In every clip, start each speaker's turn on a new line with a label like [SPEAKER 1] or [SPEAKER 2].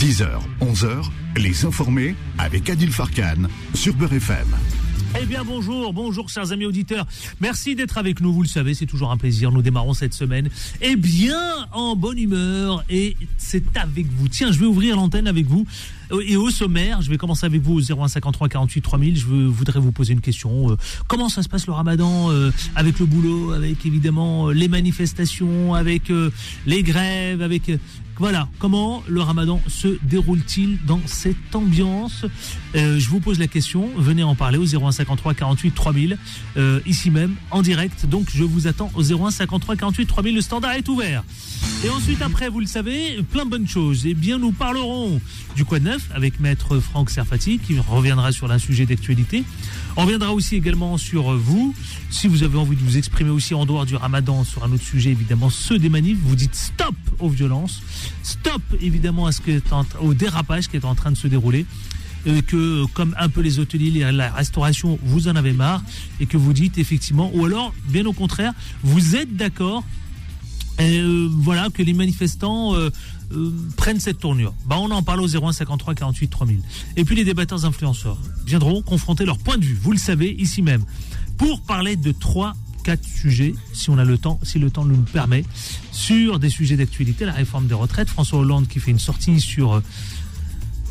[SPEAKER 1] 10h, 11h, les informés avec Adil Farkan sur Beurre FM.
[SPEAKER 2] Eh bien bonjour, bonjour chers amis auditeurs. Merci d'être avec nous, vous le savez, c'est toujours un plaisir. Nous démarrons cette semaine eh bien en bonne humeur et c'est avec vous. Tiens, je vais ouvrir l'antenne avec vous et au sommaire, je vais commencer avec vous au 0153 48 3000. Je voudrais vous poser une question. Euh, comment ça se passe le ramadan euh, avec le boulot, avec évidemment euh, les manifestations, avec les grèves, avec voilà, comment le ramadan se déroule-t-il dans cette ambiance Je vous pose la question, venez en parler au 0153 48 3000, ici même, en direct. Donc je vous attends au 0153 48 3000, le standard est ouvert. Et ensuite, après, vous le savez, plein de bonnes choses. Eh bien, nous parlerons du Quoi de Neuf avec maître Franck Serfati qui reviendra sur un sujet d'actualité. On reviendra aussi également sur vous. Si vous avez envie de vous exprimer aussi en dehors du ramadan sur un autre sujet, évidemment, ceux des manifs, vous dites stop aux violences, stop évidemment à ce au dérapage qui est en train de se dérouler. Et que comme un peu les hôteliers, la restauration, vous en avez marre et que vous dites effectivement, ou alors bien au contraire, vous êtes d'accord euh, voilà que les manifestants euh, euh, prennent cette tournure. Bah, on en parle au 01 53 48 3000. Et puis les débatteurs influenceurs viendront confronter leur point de vue, vous le savez, ici même, pour parler de trois quatre sujets, si on a le temps, si le temps nous le permet, sur des sujets d'actualité, la réforme des retraites, François Hollande qui fait une sortie sur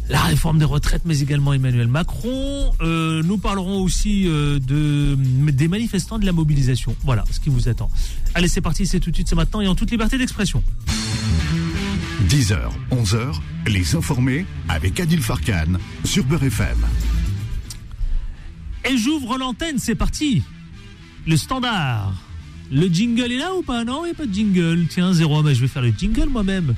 [SPEAKER 2] la réforme des retraites, mais également Emmanuel Macron. Euh, nous parlerons aussi euh, de, des manifestants de la mobilisation. Voilà ce qui vous attend. Allez, c'est parti, c'est tout de suite, c'est maintenant et en toute liberté d'expression.
[SPEAKER 1] 10h, 11h, les informés avec Adil Farkan sur Beurre FM.
[SPEAKER 2] Et j'ouvre l'antenne, c'est parti. Le standard. Le jingle est là ou pas? Non, il n'y a pas de jingle. Tiens, 01, mais je vais faire le jingle moi-même.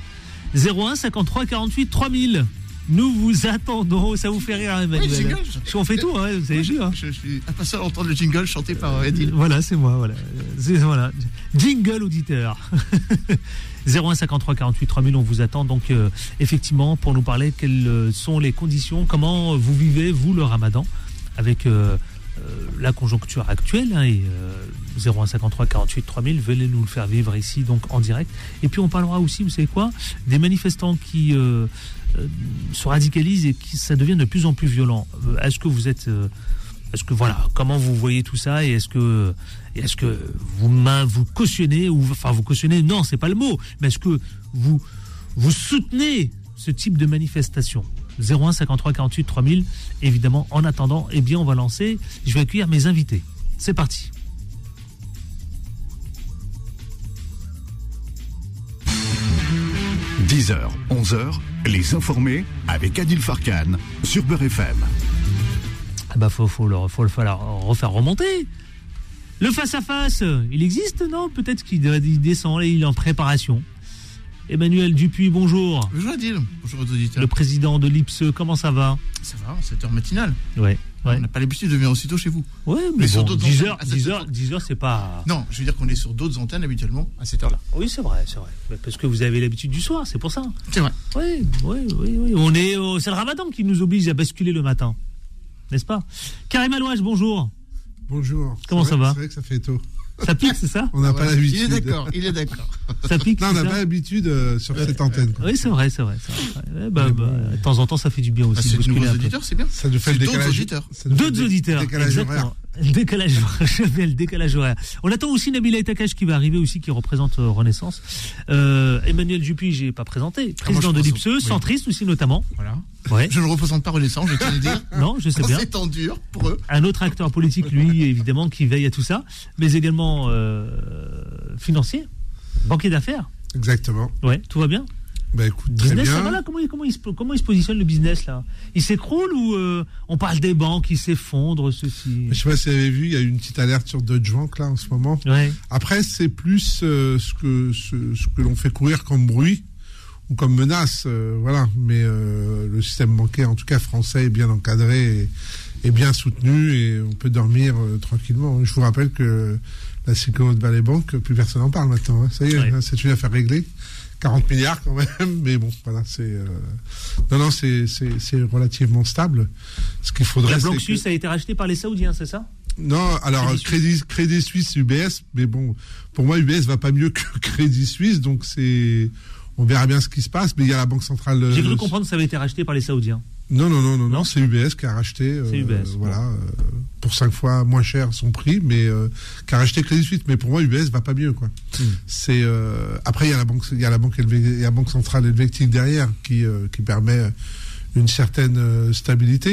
[SPEAKER 2] 01 53 48 3000. Nous vous attendons. Ça vous fait rire, Emmanuel? Oui, jingle, On fait tout, hein, vous savez
[SPEAKER 3] oui, hein. Je suis impatient d'entendre le jingle chanté par Edil.
[SPEAKER 2] Voilà, c'est moi. Voilà. voilà. Jingle auditeur. 01 53 48 3000, on vous attend donc euh, effectivement pour nous parler quelles euh, sont les conditions, comment vous vivez, vous, le ramadan, avec euh, la conjoncture actuelle. Hein, et 0153 48 3000, venez nous le faire vivre ici donc en direct. Et puis on parlera aussi, vous savez quoi, des manifestants qui se radicalise et qui ça devient de plus en plus violent. Est-ce que vous êtes est-ce que voilà, comment vous voyez tout ça et est-ce que est-ce que vous vous cautionnez ou enfin vous cautionnez? Non, c'est pas le mot, mais est-ce que vous vous soutenez ce type de manifestation? 01 53 48 3000 évidemment en attendant, eh bien on va lancer, je vais accueillir mes invités. C'est parti.
[SPEAKER 1] 10h, 11h, les informés avec Adil Farkan sur Beurre FM.
[SPEAKER 2] Ah bah faut, faut, le, faut le refaire remonter. Le face-à-face, il existe, non? Peut-être qu'il descend, il est en préparation. Emmanuel Dupuis, bonjour.
[SPEAKER 3] Bonjour Adil, bonjour aux auditeurs.
[SPEAKER 2] Le président de l'IPSE, comment ça va?
[SPEAKER 3] Ça va, 7h matinale.
[SPEAKER 2] Ouais.
[SPEAKER 3] On n'a pas l'habitude de venir aussitôt chez vous.
[SPEAKER 2] Oui, mais, sur 10 heures, 10 heures, 10 heures, c'est pas.
[SPEAKER 3] Non, je veux dire qu'on est sur d'autres antennes habituellement à cette heure-là.
[SPEAKER 2] Oui, c'est vrai, c'est vrai. Parce que vous avez l'habitude du soir, c'est pour ça.
[SPEAKER 3] C'est vrai.
[SPEAKER 2] Oui, oui, oui, oui. On est, c'est le Ramadan qui nous oblige à basculer le matin, n'est-ce pas? Karim Alouage, bonjour.
[SPEAKER 4] Bonjour.
[SPEAKER 2] Comment ça va
[SPEAKER 4] C'est vrai que ça fait tôt.
[SPEAKER 2] Ça pique, c'est ça
[SPEAKER 4] On n'a pas l'habitude.
[SPEAKER 3] Il est d'accord, il est d'accord.
[SPEAKER 2] Ça pique.
[SPEAKER 4] Non, on n'a pas l'habitude euh, sur cette antenne.
[SPEAKER 2] Oui, c'est vrai, c'est vrai. Bah, bah, de temps en temps, ça fait du bien aussi.
[SPEAKER 3] Ah, de nouveaux auditeurs, c'est bien.
[SPEAKER 4] Ça nous fait le décalage.
[SPEAKER 3] D'autres auditeurs.
[SPEAKER 2] D'autres auditeurs.
[SPEAKER 4] Décalage horaire.
[SPEAKER 2] Décalage, je vais le décalage horaire. On attend aussi Nabila Etakash qui va arriver aussi, qui représente euh, Renaissance. Euh, Emmanuel Dupuis, j'ai pas présenté, ah, président de l'IPSE, centriste aussi notamment.
[SPEAKER 3] Voilà. Ouais. Je ne représente pas Renaissance, je tiens à le dire.
[SPEAKER 2] Non, je sais bien.
[SPEAKER 3] C'est en dur pour eux.
[SPEAKER 2] Un autre acteur politique, lui, évidemment, qui veille à tout ça, mais également euh, financier, banquier d'affaires.
[SPEAKER 4] Exactement.
[SPEAKER 2] Ouais, tout va bien
[SPEAKER 4] bah écoute,
[SPEAKER 2] business,
[SPEAKER 4] très bien.
[SPEAKER 2] Ça va là comment, comment, il se, comment il se positionne le business là? Il s'écroule ou euh, on parle des banques qui s'effondrent ceci?
[SPEAKER 4] Je sais pas si vous avez vu, il y a eu une petite alerte sur Deutsche Bank là en ce moment.
[SPEAKER 2] Ouais.
[SPEAKER 4] Après, c'est plus euh, ce que ce, ce que l'on fait courir comme bruit ou comme menace, euh, voilà. Mais le système bancaire, en tout cas français, est bien encadré et, bien soutenu et on peut dormir tranquillement. Je vous rappelle que la Silicon Valley Bank, plus personne n'en parle maintenant. Hein. Ça y est, hein, c'est une affaire réglée. 40 milliards quand même, mais bon, voilà, c'est euh, non, non, c'est relativement stable. Ce qu'il faudrait.
[SPEAKER 2] La Banque Suisse a été rachetée par les Saoudiens, c'est ça?
[SPEAKER 4] Non, alors Crédit, Crédit Suisse, UBS, mais bon, pour moi UBS va pas mieux que Crédit Suisse, donc c'est on verra bien ce qui se passe, mais il y a la Banque centrale.
[SPEAKER 2] J'ai cru comprendre que ça avait été racheté par les Saoudiens.
[SPEAKER 4] Non, non, non, non, non, c'est UBS qui a racheté.
[SPEAKER 2] UBS.
[SPEAKER 4] Voilà, pour cinq fois moins cher son prix, mais qui a racheté Crédit Suisse. Mais pour moi, UBS va pas mieux, quoi. Hmm. C'est après il y a la banque, il y a la banque, il y a la banque centrale helvétique derrière qui qui permet une certaine euh, stabilité.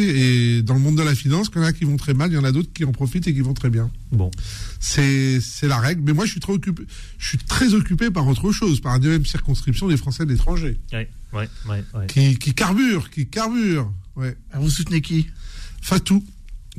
[SPEAKER 4] Et dans le monde de la finance, il y en a qui vont très mal, il y en a d'autres qui en profitent et qui vont très bien.
[SPEAKER 2] Bon.
[SPEAKER 4] C'est, c'est la règle. Mais moi, je suis très occupé, je suis très occupé par autre chose, par la deuxième circonscription des Français de l'étranger.
[SPEAKER 2] Ouais, ouais, ouais,
[SPEAKER 4] Qui, qui carbure, qui carbure. Ouais.
[SPEAKER 3] Ah, vous soutenez qui?
[SPEAKER 4] Fatou.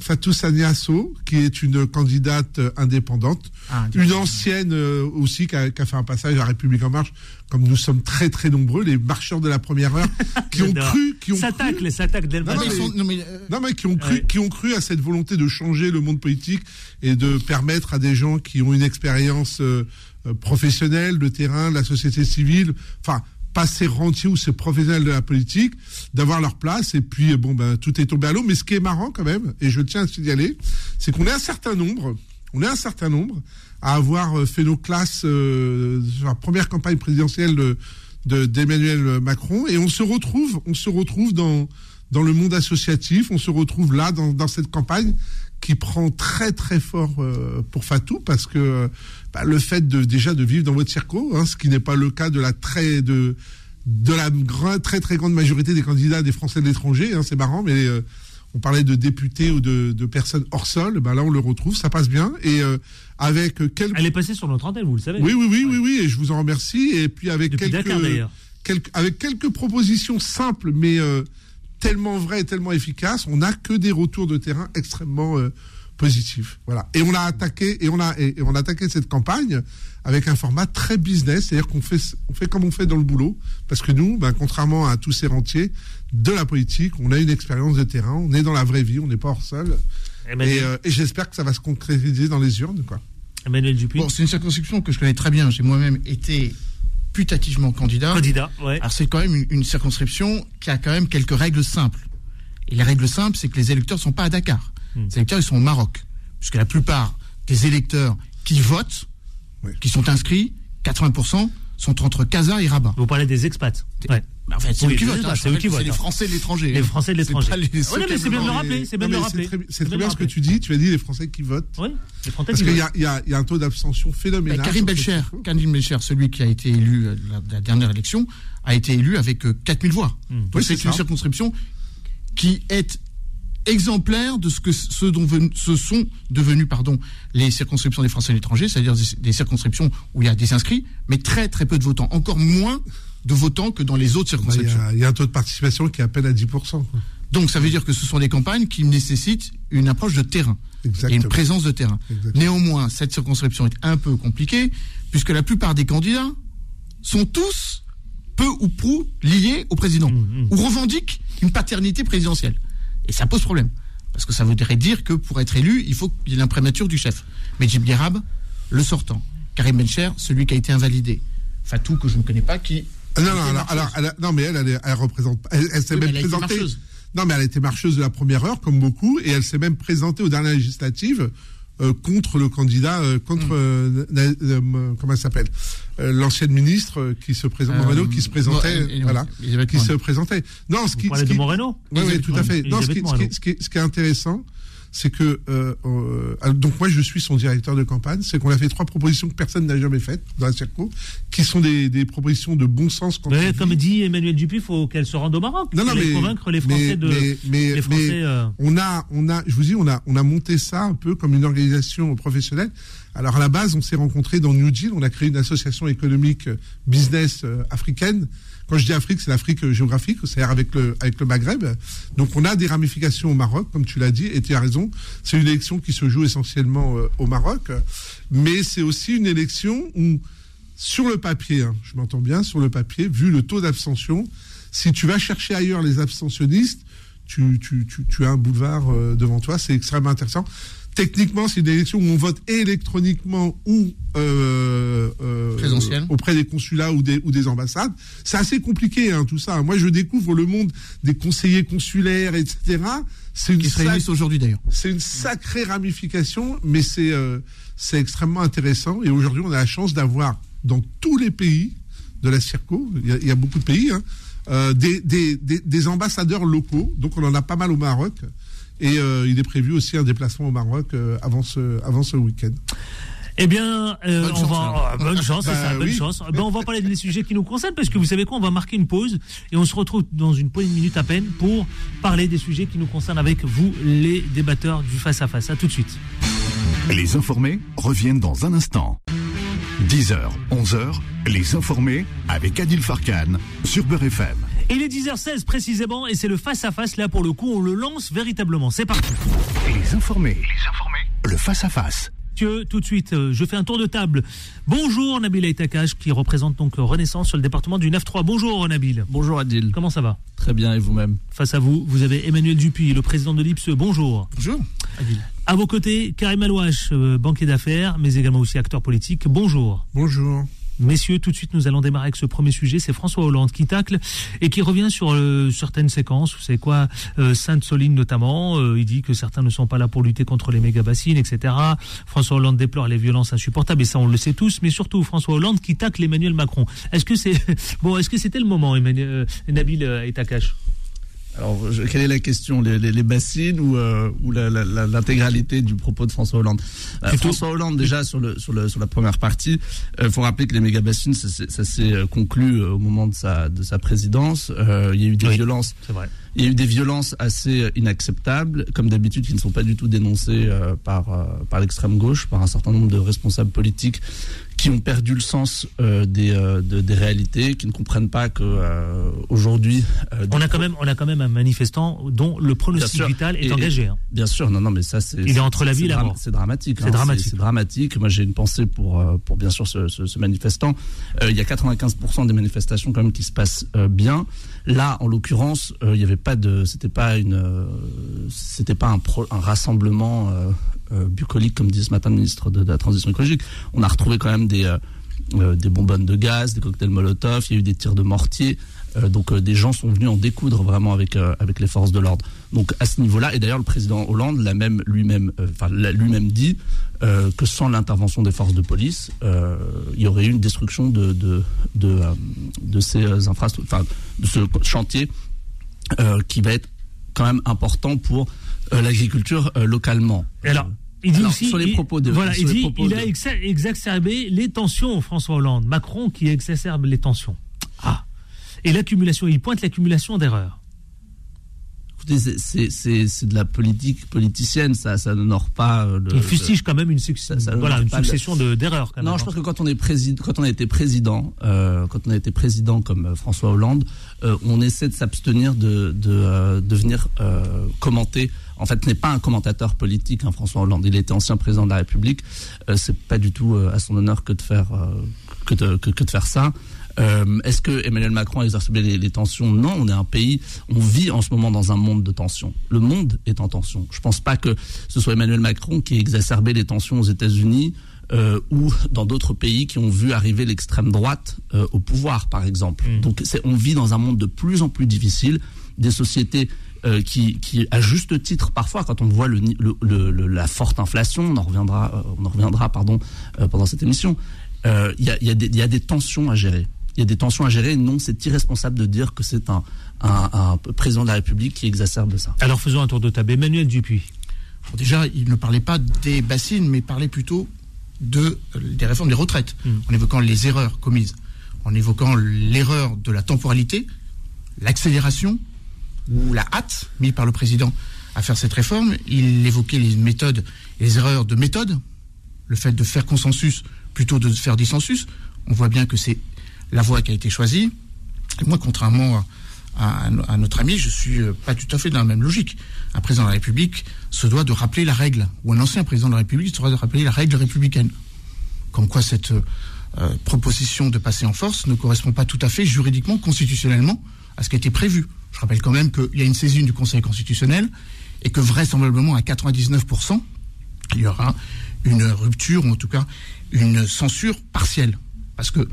[SPEAKER 4] Fatou Saniasso, qui est une candidate euh, indépendante, ah, une ancienne euh, aussi qui a, fait un passage à la République en marche, comme nous sommes très très nombreux, les marcheurs de la première heure, qui ont cru, qui ont
[SPEAKER 2] s'attaquent, les s'attaquent
[SPEAKER 4] non, mais, non, mais, qui ont cru, qui ont cru à cette volonté de changer le monde politique et de permettre à des gens qui ont une expérience euh, professionnelle, de terrain, de la société civile, enfin pas ces rentiers ou ces professionnels de la politique d'avoir leur place. Et puis bon ben tout est tombé à l'eau. Mais ce qui est marrant quand même et je tiens à signaler c'est qu'on est un certain nombre on est un certain nombre à avoir euh, fait nos classes euh, sur la première campagne présidentielle de d'Emmanuel Macron. Et on se retrouve on se retrouve dans dans le monde associatif. On se retrouve là dans, dans cette campagne qui prend très très fort euh, pour Fatou parce que bah, le fait de déjà de vivre dans votre circo, hein, ce qui n'est pas le cas de la très de de la très très grande majorité des candidats des Français de l'étranger, hein, c'est marrant, mais euh, on parlait de députés ou de, de personnes hors sol, bah là on le retrouve, ça passe bien et euh, avec quelques.
[SPEAKER 2] Elle est passée sur notre antenne, vous le savez.
[SPEAKER 4] Oui oui oui oui oui et je vous en remercie et puis avec quelques, quelques avec quelques propositions simples mais tellement vraies et tellement efficaces, on n'a que des retours de terrain extrêmement positif. Voilà. Et on a attaqué et on a et, on a attaqué cette campagne avec un format très business, c'est-à-dire qu'on fait on fait comme on fait dans le boulot, parce que nous, ben, contrairement à tous ces rentiers de la politique, on a une expérience de terrain, on est dans la vraie vie, on n'est pas hors sol. Euh, et, j'espère que ça va se concrétiser dans les urnes, quoi.
[SPEAKER 2] Emmanuel Dupuis.
[SPEAKER 3] Bon, c'est une circonscription que je connais très bien. J'ai moi-même été putativement candidat.
[SPEAKER 2] Candidat, ouais.
[SPEAKER 3] Alors c'est quand même une, une, circonscription qui a quand même quelques règles simples. Et les règles simples, c'est que les électeurs ne sont pas à Dakar. Hmm. Les électeurs, ils sont au Maroc. Puisque la plupart des électeurs qui votent, qui sont inscrits, 80%, sont entre Casa et Rabat.
[SPEAKER 2] Vous parlez des expats
[SPEAKER 3] ouais. Bah, en fait, c'est eux qui votent. Hein. C'est les Français de l'étranger.
[SPEAKER 2] Les Français de l'étranger. Oui, mais c'est bien de le rappeler. C'est bien de le rappeler.
[SPEAKER 4] C'est très bien ce que tu dis. Tu as dit les Français qui votent.
[SPEAKER 2] Oui,
[SPEAKER 4] les Français Parce qu'il y, y, a un taux d'abstention phénoménal.
[SPEAKER 3] Bah, Karim Belcher, Karim Belcher, celui qui a été élu euh, la, dernière élection, a été élu avec 4000 euh, voix. Hmm. c'est une circonscription qui est exemplaire de ce que ce dont ce sont devenus pardon les circonscriptions des Français à l'étranger, c'est-à-dire des, circonscriptions où il y a des inscrits, mais très très peu de votants, encore moins de votants que dans les autres circonscriptions.
[SPEAKER 4] Il y, a un taux de participation qui est à peine à 10%.
[SPEAKER 3] Donc ça veut dire que ce sont des campagnes qui nécessitent une approche de terrain et une présence de terrain. Néanmoins, cette circonscription est un peu compliquée puisque la plupart des candidats sont tous peu ou prou liés au président mmh, mmh. ou revendiquent une paternité présidentielle. Et ça pose problème. Parce que ça voudrait dire que pour être élu, il faut qu'il y ait l'imprimature du chef. Mais Jim le sortant. Karim Bencher, celui qui a été invalidé. Fatou, que je ne connais pas, qui.
[SPEAKER 4] Ah non, non, alors, non, mais elle, elle, représente. Elle, s'est même présentée. Non, mais elle été marcheuse de la première heure, comme beaucoup, et elle s'est même présentée aux dernières législatives euh, contre le candidat, euh, contre mm. euh, comment elle s'appelle, l'ancienne ministre qui se présente, Moreno, qui se présentait, voilà, qui se présentait.
[SPEAKER 2] Non, ce qui, Vous ce
[SPEAKER 4] qui,
[SPEAKER 2] de Moreno.
[SPEAKER 4] Oui, oui, tout à fait. Non, ce qui, ce, qui, ce qui est intéressant, c'est que euh, euh, donc moi je suis son directeur de campagne, c'est qu'on a fait trois propositions que personne n'a jamais faites dans la circo, qui sont des, des propositions de bon sens.
[SPEAKER 2] Mais comme dit Emmanuel Dupuis, il faut qu'elle se rende au Maroc. Non, non, mais, convaincre les Français de.
[SPEAKER 4] Mais, les Français, euh, on a, on a, je vous dis, on a, on a monté ça un peu comme une organisation professionnelle. Alors à la base, on s'est rencontrés dans New Deal, on a créé une association économique business africaine. Quand je dis Afrique, c'est l'Afrique géographique, c'est-à-dire avec le, Maghreb. Donc on a des ramifications au Maroc, comme tu l'as dit, et tu as raison. C'est une élection qui se joue essentiellement euh, au Maroc, mais c'est aussi une élection où, sur le papier, hein, je m'entends bien, sur le papier, vu le taux d'abstention, si tu vas chercher ailleurs les abstentionnistes, tu, as un boulevard euh, devant toi, c'est extrêmement intéressant techniquement, c'est une élection où on vote électroniquement ou euh,
[SPEAKER 3] euh,
[SPEAKER 4] auprès des consulats ou des, ou des ambassades. C'est assez compliqué, hein, tout ça. Moi, je découvre le monde des conseillers consulaires, etc.
[SPEAKER 3] C'est une qui se aujourd'hui d'ailleurs.
[SPEAKER 4] C'est une sacrée ramification, mais c'est euh, c'est extrêmement intéressant. Et aujourd'hui, on a la chance d'avoir dans tous les pays de la Circo. Il y a, beaucoup de pays. Hein. Des, des, des, ambassadeurs locaux. Donc on en a pas mal au Maroc. Et euh, il est prévu aussi un déplacement au Maroc euh, avant ce, avant ce week-end.
[SPEAKER 2] Eh bien, bonne on chance, va bonne chance, c'est bah ça, bonne chance. Ben, on va parler des sujets qui nous concernent parce que vous savez quoi, on va marquer une pause et on se retrouve dans une poignée de minutes à peine pour parler des sujets qui nous concernent avec vous, les débatteurs du face à face. À tout de suite.
[SPEAKER 1] Les informés reviennent dans un instant. 10h, 11h, les informés avec Adil Farkan sur Beurre FM.
[SPEAKER 2] Il est 10h16 précisément et c'est le face-à-face là pour le coup, on le lance véritablement. C'est parti.
[SPEAKER 1] Les informés, les informés, le face-à-face.
[SPEAKER 2] tout de suite, euh, je fais un tour de table. Bonjour Nabil Aitakash qui représente donc Renaissance sur le département du 9-3. Bonjour Nabil.
[SPEAKER 5] Bonjour Adil.
[SPEAKER 2] Comment ça va?
[SPEAKER 5] Très bien et vous-même?
[SPEAKER 2] Face à vous, vous avez Emmanuel Dupuis, le président de l'IPSE. Bonjour.
[SPEAKER 3] Bonjour.
[SPEAKER 2] Adil. À vos côtés, Karim Alouache, euh, banquier d'affaires, mais également aussi acteur politique. Bonjour.
[SPEAKER 4] Bonjour.
[SPEAKER 2] Messieurs, tout de suite, nous allons démarrer avec ce premier sujet. C'est François Hollande qui tacle et qui revient sur euh, certaines séquences. Vous savez quoi euh, Sainte-Soline notamment. il dit que certains ne sont pas là pour lutter contre les méga-bassines, etc. François Hollande déplore les violences insupportables et ça, on le sait tous. Mais surtout, François Hollande qui tacle Emmanuel Macron. Est-ce que c'est bon Est-ce que c'était le moment, Emmanuel, Nabil et Takash
[SPEAKER 5] alors, quelle est la question les, bassines ou, euh, ou l'intégralité du propos de François Hollande? Euh, François Hollande, déjà, sur, le, sur, le, sur la première partie, il euh, faut rappeler que les méga-bassines, ça, s'est conclu au moment de sa, de sa présidence. il y a eu des violences.
[SPEAKER 2] Vrai.
[SPEAKER 5] Il y a eu des violences assez inacceptables, comme d'habitude, qui ne sont pas du tout dénoncées par, par l'extrême gauche, par un certain nombre de responsables politiques qui ont perdu le sens euh, des, euh, des réalités, qui ne comprennent pas que euh, aujourd'hui.
[SPEAKER 2] on a quand même on a quand même un manifestant dont le pronostic vital est engagé. Hein.
[SPEAKER 5] Bien sûr, non non mais ça c'est.
[SPEAKER 2] Il est entre la vie et la mort.
[SPEAKER 5] C'est dramatique.
[SPEAKER 2] C'est hein, dramatique.
[SPEAKER 5] C'est dramatique. Moi j'ai une pensée pour pour bien sûr ce, ce, manifestant. il y a 95% des manifestations quand même qui se passent bien. Là, en l'occurrence, il n'y avait pas de, c'était pas une, c'était pas un, un rassemblement euh, bucolique, comme disait ce matin le ministre de, la Transition écologique. On a retrouvé quand même des, euh, euh, des bonbonnes de gaz, des cocktails Molotov, il y a eu des tirs de mortier. donc des gens sont venus en découdre vraiment avec avec les forces de l'ordre. Donc à ce niveau-là, et d'ailleurs le président Hollande l'a même lui-même, enfin lui-même dit que sans l'intervention des forces de police, il y aurait eu une destruction de de de, de ces infrastructures, enfin de ce chantier qui va être quand même important pour l'agriculture localement.
[SPEAKER 2] Et alors, il dit aussi, sur les propos de, voilà, il dit, il a exacerbé les tensions, François Hollande. Macron qui exacerbe les tensions. Ah. Et l'accumulation, il pointe l'accumulation d'erreurs.
[SPEAKER 5] C'est de la politique politicienne, ça, ça n'honore pas. Euh,
[SPEAKER 2] il fustige quand même une, voilà, une succession d'erreurs.
[SPEAKER 5] non, je pense que quand on est président, quand on a été président, euh, quand on a été président comme euh, François Hollande, on essaie de s'abstenir de, de, de, venir commenter en fait, n'est pas un commentateur politique, hein, François Hollande. Il était ancien président de la République. Euh, c'est pas du tout euh, à son honneur que de faire euh, que, de, que, de faire ça. Est-ce que Emmanuel Macron a exacerbé les, tensions? Non, on est un pays, on vit en ce moment dans un monde de tensions. Le monde est en tension. Je pense pas que ce soit Emmanuel Macron qui ait exacerbé les tensions aux États-Unis ou dans d'autres pays qui ont vu arriver l'extrême droite au pouvoir, par exemple. Mmh. Donc, on vit dans un monde de plus en plus difficile, des sociétés euh, qui, qui, à juste titre, parfois, quand on voit le, le, la forte inflation, on en reviendra, euh, on en reviendra pardon, euh, pendant cette émission, il y a, y, a y, a, des tensions à gérer. Il y a des tensions à gérer. Non, c'est irresponsable de dire que c'est un, un, un, président de la République qui exacerbe ça.
[SPEAKER 2] Alors faisons un tour de table. Emmanuel Dupuis.
[SPEAKER 3] déjà, il ne parlait pas des bassines, mais parlait plutôt de, des réformes des retraites, hmm. en évoquant les erreurs commises, en évoquant l'erreur de la temporalité, l'accélération ou la hâte mise par le président à faire cette réforme. Il évoquait les méthodes et les erreurs de méthode, le fait de faire consensus plutôt de faire dissensus. On voit bien que c'est la voie qui a été choisie. Et moi, contrairement à, notre ami, je suis euh, pas tout à fait dans la même logique. Un président de la République se doit de rappeler la règle, ou un ancien président de la République se doit de rappeler la règle républicaine. Comme quoi cette euh, proposition de passer en force ne correspond pas tout à fait juridiquement, constitutionnellement, à ce qui été prévu. Je rappelle quand même qu'il y a une saisine du Conseil constitutionnel et que vraisemblablement à 99%, il y aura une rupture ou en tout cas une censure partielle. Parce que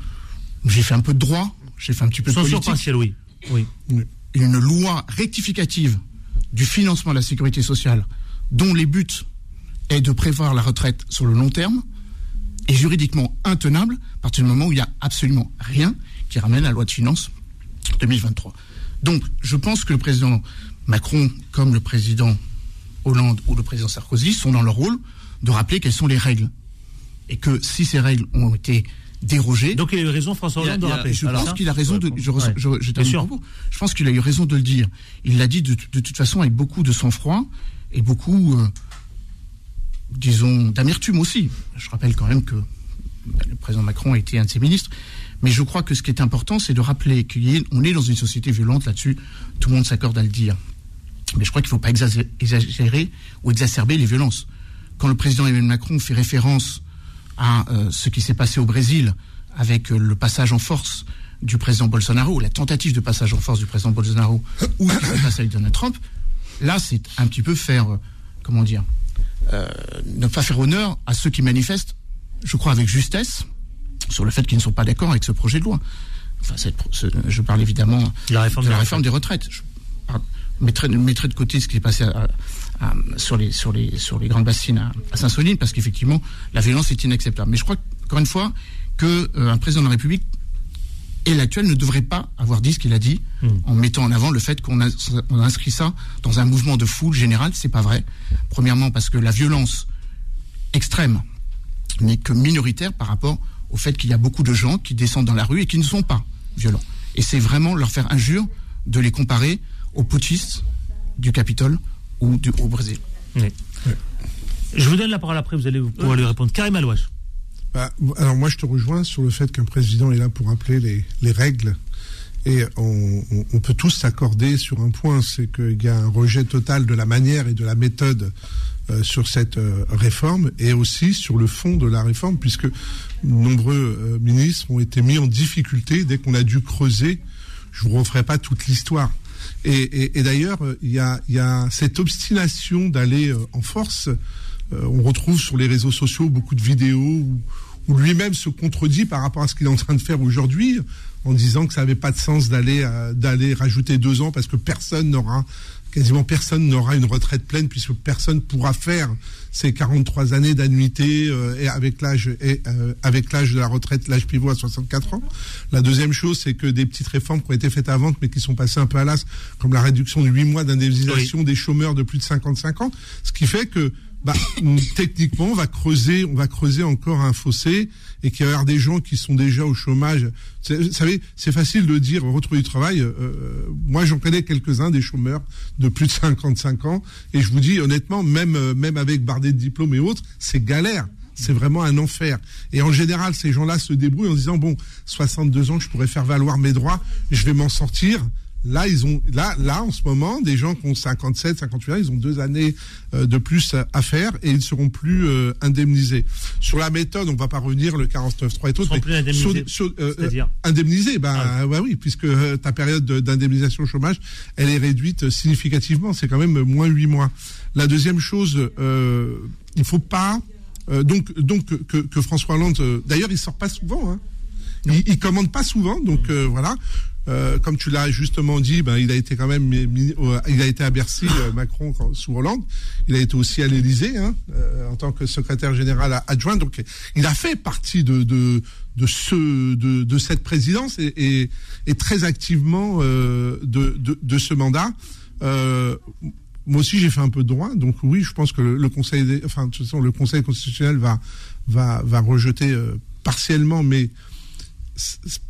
[SPEAKER 3] j'ai fait un peu de droit, j'ai fait un petit peu de
[SPEAKER 2] censure partielle, oui. oui.
[SPEAKER 3] Une, loi rectificative du financement de la sécurité sociale dont les buts est de prévoir la retraite sur le long terme est juridiquement intenable à partir du moment où il n'y a absolument rien qui ramène à la loi de finances 2023. Donc, je pense que le président Macron, comme le président Hollande ou le président Sarkozy, sont dans leur rôle de rappeler quelles sont les règles. Et que si ces règles ont été dérogées.
[SPEAKER 2] Donc il a eu raison, François Hollande, de rappeler.
[SPEAKER 3] Je pense qu'il a raison de. Je, je, je, pense qu'il a eu raison de le dire. Il l'a dit de, toute façon avec beaucoup de sang-froid et beaucoup, euh, disons, d'amertume aussi. Je rappelle quand même que le président Macron a été un de ses ministres. Mais je crois que ce qui est important, c'est de rappeler qu'on est dans une société violente là-dessus. Tout le monde s'accorde à le dire. Mais je crois qu'il ne faut pas exagérer ou exacerber les violences. Quand le président Emmanuel Macron fait référence à euh, ce qui s'est passé au Brésil avec euh, le passage en force du président Bolsonaro, la tentative de passage en force du président Bolsonaro, ou ce qui s'est passé avec Donald Trump, là, c'est un petit peu faire, euh, comment dire, ne pas faire honneur à ceux qui manifestent, je crois, avec justesse, sur le fait qu'ils ne sont pas d'accord avec ce projet de loi. Enfin, je parle évidemment
[SPEAKER 2] la réforme
[SPEAKER 3] de la réforme des retraites. Je mettrai, de côté ce qui s'est passé sur, les, sur, les, sur les grandes bassines à, Saint-Soline, parce qu'effectivement, la violence est inacceptable. Mais je crois, encore une fois, qu'un euh, président de la République et l'actuel ne devrait pas avoir dit ce qu'il a dit hmm. en mettant en avant le fait qu'on a, on a, inscrit ça dans un mouvement de foule général. C'est pas vrai. Premièrement, parce que la violence extrême n'est que minoritaire par rapport au fait qu'il y a beaucoup de gens qui descendent dans la rue et qui ne sont pas violents. Et c'est vraiment leur faire injure de les comparer aux putschistes du Capitole ou du, au Brésil.
[SPEAKER 2] Je vous donne la parole après, vous allez pouvoir lui répondre. Karim Alouache.
[SPEAKER 4] Bah, alors moi je te rejoins sur le fait qu'un président est là pour rappeler les, les règles et on, on, peut tous s'accorder sur un point, c'est qu'il y a un rejet total de la manière et de la méthode euh, sur cette euh, réforme et aussi sur le fond de la réforme, puisque nombreux euh, ministres ont été mis en difficulté dès qu'on a dû creuser. Je vous referai pas toute l'histoire. Et, d'ailleurs, il y a, y a, cette obstination d'aller en force. on retrouve sur les réseaux sociaux beaucoup de vidéos où, où lui-même se contredit par rapport à ce qu'il est en train de faire aujourd'hui, en disant que ça n'avait pas de sens d'aller d'aller rajouter deux ans parce que personne n'aura quasiment personne n'aura une retraite pleine puisque personne pourra faire ces 43 années d'annuité euh, et avec l'âge et euh, avec l'âge de la retraite, l'âge pivot à 64 ans. La deuxième chose, c'est que des petites réformes qui ont été faites avant mais qui sont passées un peu à l'as, comme la réduction de 8 mois d'indemnisation des chômeurs de plus de 55 ans, ce qui fait que bah, techniquement, on va creuser, on va creuser encore un fossé et qu'il y des gens qui sont déjà au chômage. Vous savez, c'est facile de dire retrouver du travail. Euh, euh, moi, j'en connais quelques-uns des chômeurs de plus de 55 ans et je vous dis honnêtement, même euh, même avec bardé de diplômes et autres, c'est galère. C'est vraiment un enfer. Et en général, ces gens-là se débrouillent en disant bon, 62 ans, je pourrais faire valoir mes droits, je vais m'en sortir. Là, ils ont, là, là, en ce moment, des gens qui ont 57, 58 ans, ils ont deux années euh, de plus à faire et ils ne seront plus euh, indemnisés. Sur la méthode, on ne va pas revenir le 49.3 et tout.
[SPEAKER 2] Ils plus indemnisés.
[SPEAKER 4] Sur, euh, indemnisés, ben ah oui. oui, puisque ta période d'indemnisation au chômage, elle est réduite significativement. C'est quand même moins 8 mois. La deuxième chose, il faut pas donc donc que, que François Hollande, d'ailleurs, il sort pas souvent. Hein. Il, il, commande pas souvent, donc voilà. Euh, comme tu l'as justement dit, ben, il a été quand même, il a été à Bercy, euh, Macron sous Hollande. Il a été aussi à l'Élysée hein, euh, en tant que secrétaire général adjoint. Donc, il a fait partie de ce de, cette présidence et, très activement de ce mandat. moi aussi, j'ai fait un peu de droit, donc oui, je pense que le, Conseil, enfin, de toute façon, le Conseil constitutionnel va va va rejeter partiellement, mais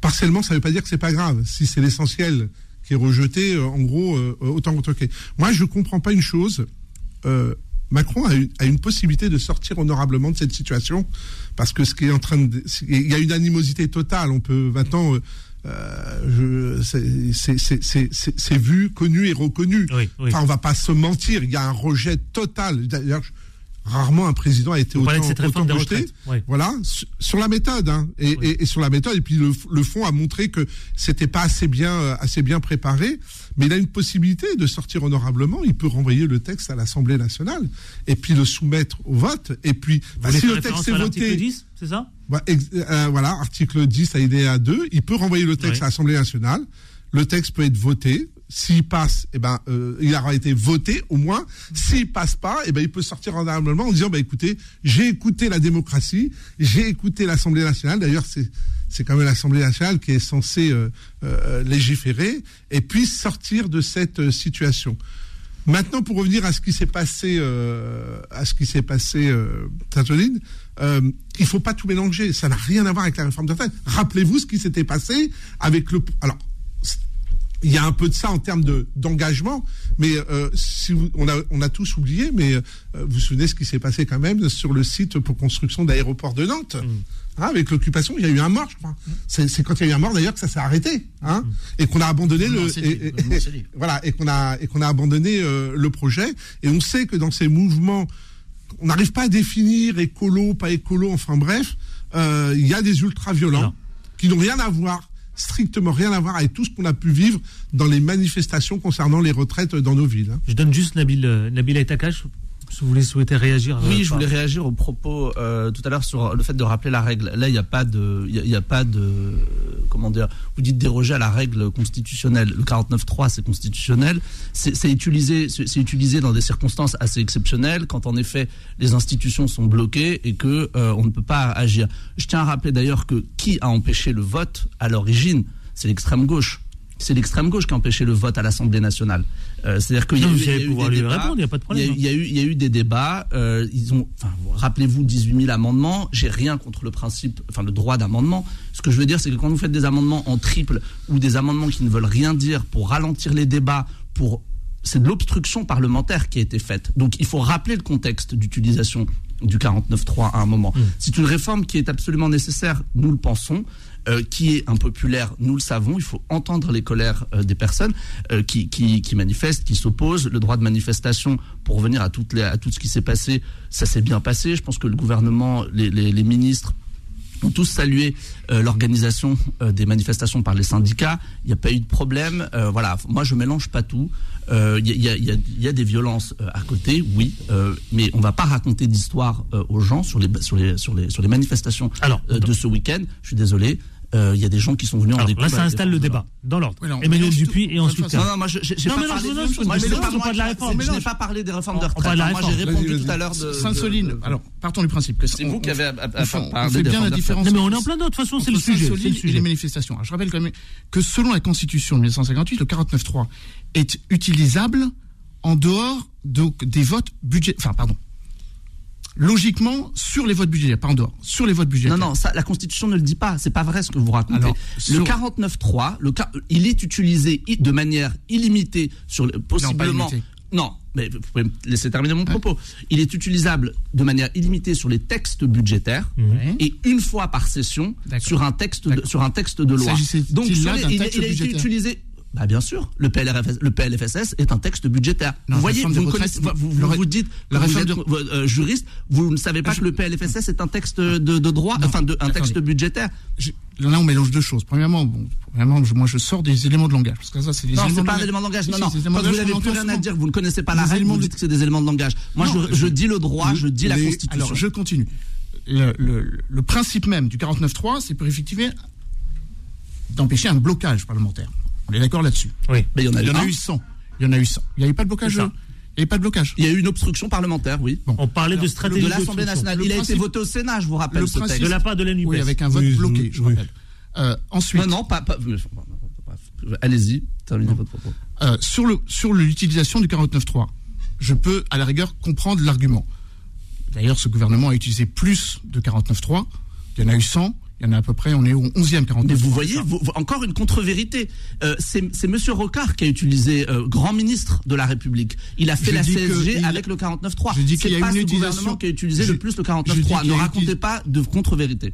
[SPEAKER 4] partiellement, ça ne veut pas dire que c'est pas grave. Si c'est l'essentiel qui est rejeté, euh, en gros, euh, autant retoquer. Moi, je comprends pas une chose. Euh, Macron a, a, une possibilité de sortir honorablement de cette situation parce que ce qui est en train de, il y a une animosité totale. On peut maintenant, euh, c'est vu, connu et reconnu. Enfin, on va pas se mentir. Il y a un rejet total. D'ailleurs, rarement un président a été autant,
[SPEAKER 2] cette autant
[SPEAKER 4] rejeté. Voilà, sur la méthode, hein, et, et, et, sur la méthode, et puis le, le fond a montré que c'était pas assez bien, euh, assez bien préparé. Mais il a une possibilité de sortir honorablement. Il peut renvoyer le texte à l'Assemblée nationale et puis le soumettre au vote. Et puis,
[SPEAKER 2] bah, si le texte est voté, c'est ça?
[SPEAKER 4] Bah, euh, Voilà, article 10 à 2. Il peut renvoyer le texte à l'Assemblée nationale. Le texte peut être voté s'il passe, eh ben, euh, il aura été voté au moins. S'il passe pas, eh ben, il peut sortir honorablement en disant, bah, écoutez, j'ai écouté la démocratie, j'ai écouté l'Assemblée nationale. D'ailleurs, c'est c'est quand même l'Assemblée nationale qui est censée euh, euh, légiférer et puis sortir de cette situation. Maintenant, pour revenir à ce qui s'est passé, à ce qui s'est passé, euh, euh, il faut pas tout mélanger. Ça n'a rien à voir avec la réforme de retraite. Rappelez-vous ce qui s'était passé avec le. Alors, il y a un peu de ça en termes de d'engagement, mais euh, si on a on a tous oublié, mais euh, vous vous souvenez ce qui s'est passé quand même sur le site pour construction d'aéroport de Nantes, mm. hein, avec l'occupation, il y a eu un mort, je crois. C'est quand il y a eu un mort d'ailleurs que ça s'est arrêté, hein, mm. et qu'on a abandonné le voilà et qu'on a et qu'on a abandonné euh, le projet. Et on sait que dans ces mouvements, on n'arrive pas à définir écolo, pas écolo, enfin bref, il y a des ultra violents qui n'ont rien à voir strictement rien à voir avec tout ce qu'on a pu vivre dans les manifestations concernant les retraites dans nos villes. Hein.
[SPEAKER 2] Je donne juste Nabil, euh, Nabil Etakash si vous voulez souhaiter réagir.
[SPEAKER 5] Oui, euh, je voulais réagir au propos euh, tout à l'heure sur le fait de rappeler la règle. Là, il n'y a pas de, il y, a, pas de, comment dire, vous dites déroger à la règle constitutionnelle. Le 49.3, c'est constitutionnel. C'est utilisé, c'est utilisé dans des circonstances assez exceptionnelles, quand en effet les institutions sont bloquées et que euh, on ne peut pas agir. Je tiens à rappeler d'ailleurs que qui a empêché le vote à l'origine, c'est l'extrême gauche c'est l'extrême gauche qui a empêché le vote à l'Assemblée nationale.
[SPEAKER 2] Euh, C'est-à-dire qu'il y, a eu, des débats.
[SPEAKER 5] Il y, a, eu, il y a eu des débats. Euh, ils ont, enfin, rappelez-vous 18 000 amendements. J'ai rien contre le principe, enfin le droit d'amendement. Ce que je veux dire, c'est que quand vous faites des amendements en triple ou des amendements qui ne veulent rien dire pour ralentir les débats, pour c'est de l'obstruction parlementaire qui a été faite. Donc il faut rappeler le contexte d'utilisation du 49.3 à un moment. Mmh. C'est une réforme qui est absolument nécessaire, nous le pensons. Euh, qui est impopulaire, nous le savons. Il faut entendre les colères euh, des personnes euh, qui, qui, qui, manifestent, qui s'opposent. Le droit de manifestation, pour revenir à, toutes les, à tout ce qui s'est passé, ça s'est bien passé. Je pense que le gouvernement, les, les, les ministres ont tous salué l'organisation des manifestations par les syndicats. Il n'y a pas eu de problème. voilà, moi je mélange pas tout. Il y, y, a, y, a, des violences à côté, oui, mais on va pas raconter d'histoire aux gens sur les, sur les, sur les, sur les manifestations Alors, de ce week-end. Je suis désolé. Euh, il y a des gens qui sont venus en
[SPEAKER 2] découvrir. Là, ça installe le débat dans l'ordre. Emmanuel Dupuis et ensuite.
[SPEAKER 5] Non, non, moi, je n'ai pas, parlé.
[SPEAKER 2] pas de la réforme.
[SPEAKER 5] Je n'ai pas parlé des réformes de retraite. Moi, j'ai répondu tout à l'heure de.
[SPEAKER 3] Sainte-Soline. Alors, partons du principe que
[SPEAKER 5] c'est vous qui avez
[SPEAKER 3] on fait bien la différence.
[SPEAKER 2] mais on est en plein d'autre. De toute façon, c'est le sujet.
[SPEAKER 3] Et les manifestations. Je rappelle quand même que selon la Constitution de 1958, le 49.3 est utilisable en dehors des votes budget. Enfin, pardon logiquement sur les votes budgétaires, pas en dehors, sur les votes budgétaires.
[SPEAKER 5] Non, non, ça, la Constitution ne le dit pas. C'est pas vrai ce que vous racontez. Alors, le 49.3, le, il est utilisé de manière illimitée sur possiblement. Non, mais vous pouvez me laisser terminer mon propos. Il est utilisable de manière illimitée sur les textes budgétaires et une fois par session sur un texte de, sur un texte de loi. Donc il, il, a été utilisé bah bien sûr, le, PLFSS, le PLFSS est un texte budgétaire. vous voyez, vous, vous, vous, dites, la vous êtes euh, juriste, vous ne savez pas que le PLFSS est un texte de, droit, enfin de, un texte budgétaire.
[SPEAKER 3] là, on mélange deux choses. Premièrement, bon, premièrement, moi, je sors des éléments de langage. Parce que ça, c'est des
[SPEAKER 5] non, c'est pas des éléments de langage. Non, non. Quand vous n'avez plus rien à dire, vous ne connaissez pas la règle, vous dites que c'est des éléments de langage. Moi, je, dis le droit, je dis la Constitution.
[SPEAKER 3] Alors, je continue. Le, le principe même du 49.3, c'est pour effectivement d'empêcher un blocage parlementaire. On est d'accord là-dessus.
[SPEAKER 2] Oui.
[SPEAKER 3] Mais il y en a, eu 100. Il y en a eu 100. Il n'y avait pas de blocage. Il n'y avait pas de blocage.
[SPEAKER 5] Il y a eu une obstruction parlementaire, oui.
[SPEAKER 2] On parlait de stratégie
[SPEAKER 5] de l'Assemblée nationale. Il a été voté au Sénat, je vous rappelle. Le
[SPEAKER 2] principe, de la part de la
[SPEAKER 3] Oui, avec un vote bloqué, je rappelle. Euh, ensuite.
[SPEAKER 5] Non, non, pas. pas Allez-y, terminez votre propos.
[SPEAKER 3] Euh, sur le sur l'utilisation du 49.3, je peux à la rigueur comprendre l'argument. D'ailleurs, ce gouvernement a utilisé plus de 49.3. Il y en a eu 100. Il y en a à peu près, on est au 11e 49.
[SPEAKER 5] Mais vous voyez, encore une contre-vérité. Euh, c'est M. Rocard qui a utilisé euh, grand ministre de la République. Il a fait la CSG avec le 49.3. Je dis qu'il y a pas une ce gouvernement qui a utilisé le plus le 49.3. Ne racontez pas de contre-vérité.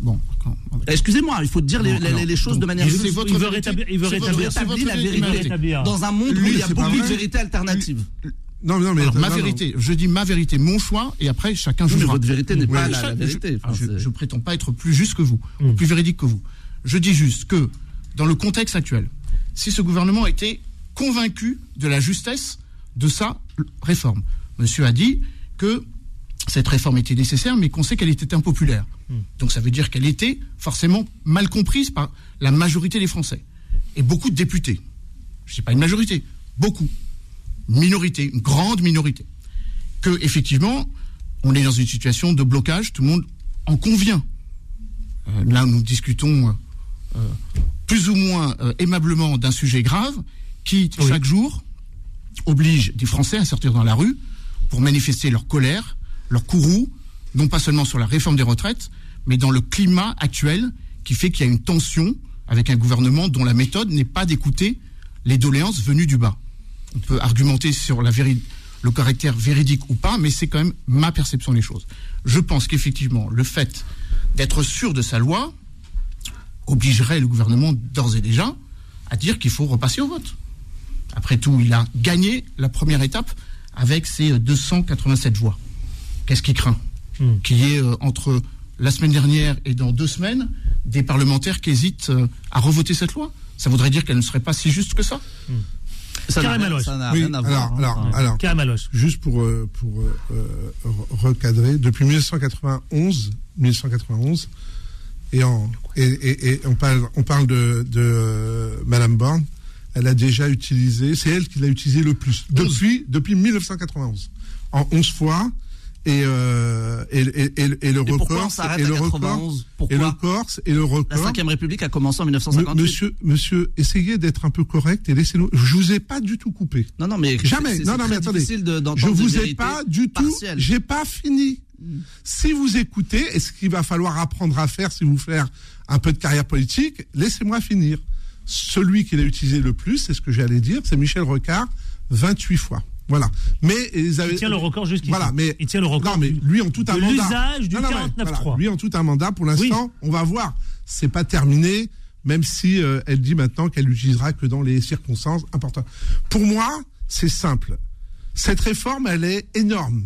[SPEAKER 5] Bon, excusez-moi, il faut dire les, les, choses de manière
[SPEAKER 2] juste. Il veut rétablir, il veut rétablir
[SPEAKER 5] la vérité. Dans un monde où il y a beaucoup de vérités alternatives.
[SPEAKER 3] Non, non, mais ma vérité. Je dis ma vérité, mon choix, et après chacun jugera.
[SPEAKER 5] Mais votre vérité n'est pas la, vérité.
[SPEAKER 3] je, je, prétends pas être plus juste que vous, mm. plus véridique que vous. Je dis juste que dans le contexte actuel, si ce gouvernement était convaincu de la justesse de sa réforme, Monsieur a dit que cette réforme était nécessaire, mais qu'on sait qu'elle était impopulaire. Mm. Donc ça veut dire qu'elle était forcément mal comprise par la majorité des Français et beaucoup de députés je ne sais pas une majorité, beaucoup, minorité, une grande minorité, que effectivement, on est dans une situation de blocage, tout le monde en convient. Euh, là, nous discutons euh, plus ou moins aimablement d'un sujet grave qui, chaque jour, oblige des Français à sortir dans la rue pour manifester leur colère, leur courroux, non pas seulement sur la réforme des retraites, mais dans le climat actuel qui fait qu'il y a une tension avec un gouvernement dont la méthode n'est pas d'écouter les doléances venues du bas. On peut argumenter sur la le caractère véridique ou pas, mais c'est quand même ma perception des choses. Je pense qu'effectivement, le fait d'être sûr de sa loi obligerait le gouvernement d'ores et déjà à dire qu'il faut repasser au vote. Après tout, il a gagné la première étape avec ses 287 voix. Qu'est-ce qui craint? Hmm. Qu'il y ait euh, entre la semaine dernière et dans deux semaines des parlementaires qui hésitent euh, à revoter cette loi? Ça voudrait dire qu'elle ne serait pas si juste que ça?
[SPEAKER 5] Hmm. Ça n'a rien, à voir.
[SPEAKER 4] Alors, alors, alors juste pour, euh, pour recadrer, depuis 1991, 1991 et, en, et, on parle, on parle de, de Madame Borne, elle a déjà utilisé, c'est elle qui l'a utilisé le plus, depuis, depuis 1991. En 11 fois, et, euh, et, et, et, le record
[SPEAKER 5] et le record
[SPEAKER 4] et le Corse et le record.
[SPEAKER 5] La cinquième République a commencé en 1958
[SPEAKER 4] monsieur monsieur essayez d'être un peu correct et laissez-nous je vous ai pas du tout coupé.
[SPEAKER 5] Non non mais
[SPEAKER 4] jamais. non non mais attendez. je vous ai pas du tout j'ai pas fini. Hmm. si vous écoutez et ce qu'il va falloir apprendre à faire si vous faire un peu de carrière politique laissez-moi finir. Celui qui l'a utilisé le plus, c'est ce que j'allais dire, c'est Michel Rocard, 28 fois. Voilà. Mais
[SPEAKER 2] ils avaient, il tient le record jusqu'ici.
[SPEAKER 4] Voilà, mais
[SPEAKER 2] il tient le record.
[SPEAKER 4] Non, mais lui en tout un mandat.
[SPEAKER 2] L'usage du 49.3.
[SPEAKER 4] lui en tout un mandat. Pour l'instant, on va voir. C'est pas terminé, même si euh, elle dit maintenant qu'elle l'utilisera que dans les circonstances importantes. Pour moi, c'est simple. Cette réforme, elle est énorme.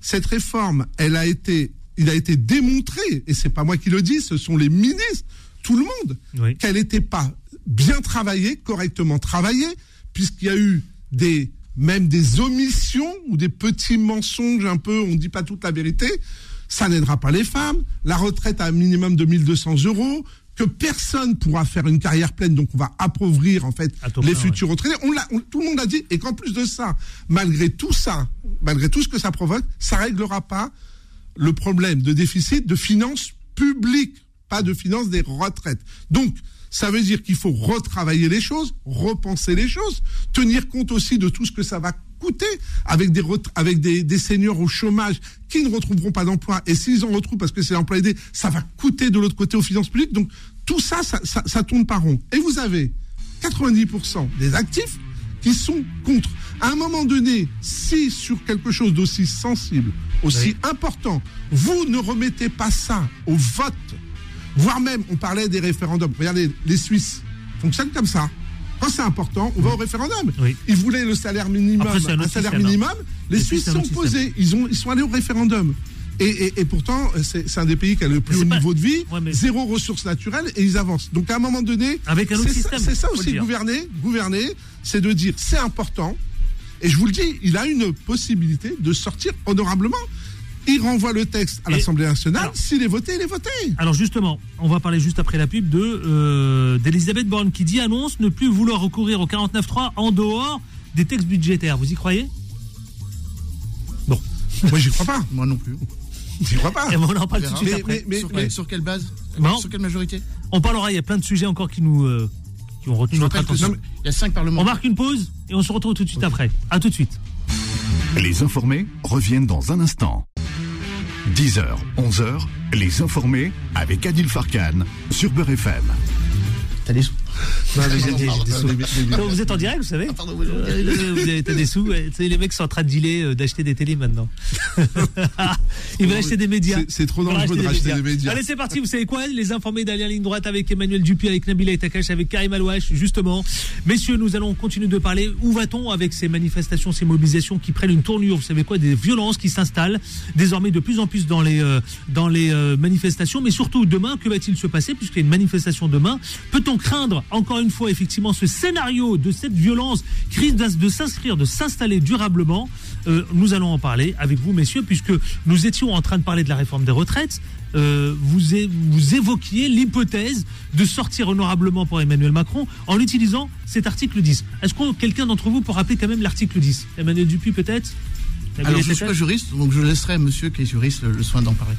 [SPEAKER 4] Cette réforme, elle a été, il a été démontré, et c'est pas moi qui le dis, ce sont les ministres, tout le monde, qu'elle n'était pas bien travaillé, correctement travaillé, puisqu'il y a eu des même des omissions ou des petits mensonges un peu, on ne dit pas toute la vérité, ça n'aidera pas les femmes, la retraite à un minimum de 1200 euros, que personne pourra faire une carrière pleine, donc on va appauvrir en fait les futurs retraités. On l'a, tout le monde a dit, et qu'en plus de ça, malgré tout ça, malgré tout ce que ça provoque, ça réglera pas le problème de déficit de finances publiques, pas de finances des retraites. Donc, ça veut dire qu'il faut retravailler les choses, repenser les choses, tenir compte aussi de tout ce que ça va coûter avec des avec des, seniors au chômage qui ne retrouveront pas d'emploi et s'ils en retrouvent parce que c'est l'emploi aidé, ça va coûter de l'autre côté aux finances publiques. Donc tout ça, ça, ça, tourne pas rond. Et vous avez 90% des actifs qui sont contre. À un moment donné, si sur quelque chose d'aussi sensible, aussi important, vous ne remettez pas ça au vote voire même, on parlait des référendums. Regardez, les Suisses fonctionnent comme ça. Quand c'est important, on va au référendum. Ils voulaient le salaire minimum, un, salaire minimum. Les, Suisses sont posés, ils, ont, ils sont allés au référendum. Et, pourtant, c'est un des pays qui a le plus haut niveau de vie, zéro ressources naturelles, et ils avancent. Donc à un moment donné, c'est ça, aussi gouverner, gouverner, c'est de dire c'est important. Et je vous le dis, il a une possibilité de sortir honorablement il renvoie le texte à l'Assemblée nationale. S'il est voté, il est voté.
[SPEAKER 2] Alors justement, on va parler juste après la pub de euh, d'Elisabeth Borne qui dit annonce ne plus vouloir recourir au 49.3 en dehors des textes budgétaires. Vous y croyez?
[SPEAKER 4] Non. Moi, j'y crois pas.
[SPEAKER 3] Moi non plus.
[SPEAKER 4] J'y crois pas.
[SPEAKER 2] Et on en parle tout de suite après.
[SPEAKER 3] Mais, sur, quelle, base? Sur quelle majorité?
[SPEAKER 2] On parlera, il y a plein de sujets encore qui nous euh, qui ont retenu notre attention.
[SPEAKER 3] il y a cinq parlements.
[SPEAKER 2] On marque une pause et on se retrouve tout de suite après. À tout de suite.
[SPEAKER 1] Les informés reviennent dans un instant. 10h, 11h, les informés avec Adil Farkan sur Beurre FM.
[SPEAKER 2] Sous vous êtes en direct, vous savez ah, Vous avez des sous. Les mecs sont en train de dealer, euh, d'acheter des télés maintenant. Ils veulent acheter des médias.
[SPEAKER 4] C'est trop dangereux de racheter des médias.
[SPEAKER 2] Allez, c'est parti. Vous savez quoi Les informés derrière ligne droite avec Emmanuel Dupuis, avec Nabila Etakash, avec Karim Alouache, justement. Messieurs, nous allons continuer de parler. Où va-t-on avec ces manifestations, ces mobilisations qui prennent une tournure Vous savez quoi Des violences qui s'installent désormais de plus en plus dans les, euh, dans les euh, manifestations. Mais surtout, demain, que va-t-il se passer Puisqu'il y a une manifestation demain. Peut-on craindre voir encore une fois effectivement ce scénario de cette violence crise de s'inscrire, de s'installer durablement, euh, nous allons en parler avec vous, messieurs, puisque nous étions en train de parler de la réforme des retraites. Euh, vous, vous évoquiez l'hypothèse de sortir honorablement pour Emmanuel Macron en utilisant cet article 10. Est-ce que quelqu'un d'entre vous peut rappeler quand même l'article 10 Emmanuel Dupuis peut-être?
[SPEAKER 3] Alors je ne suis pas juriste, donc je laisserai monsieur qui est juriste le soin d'en parler.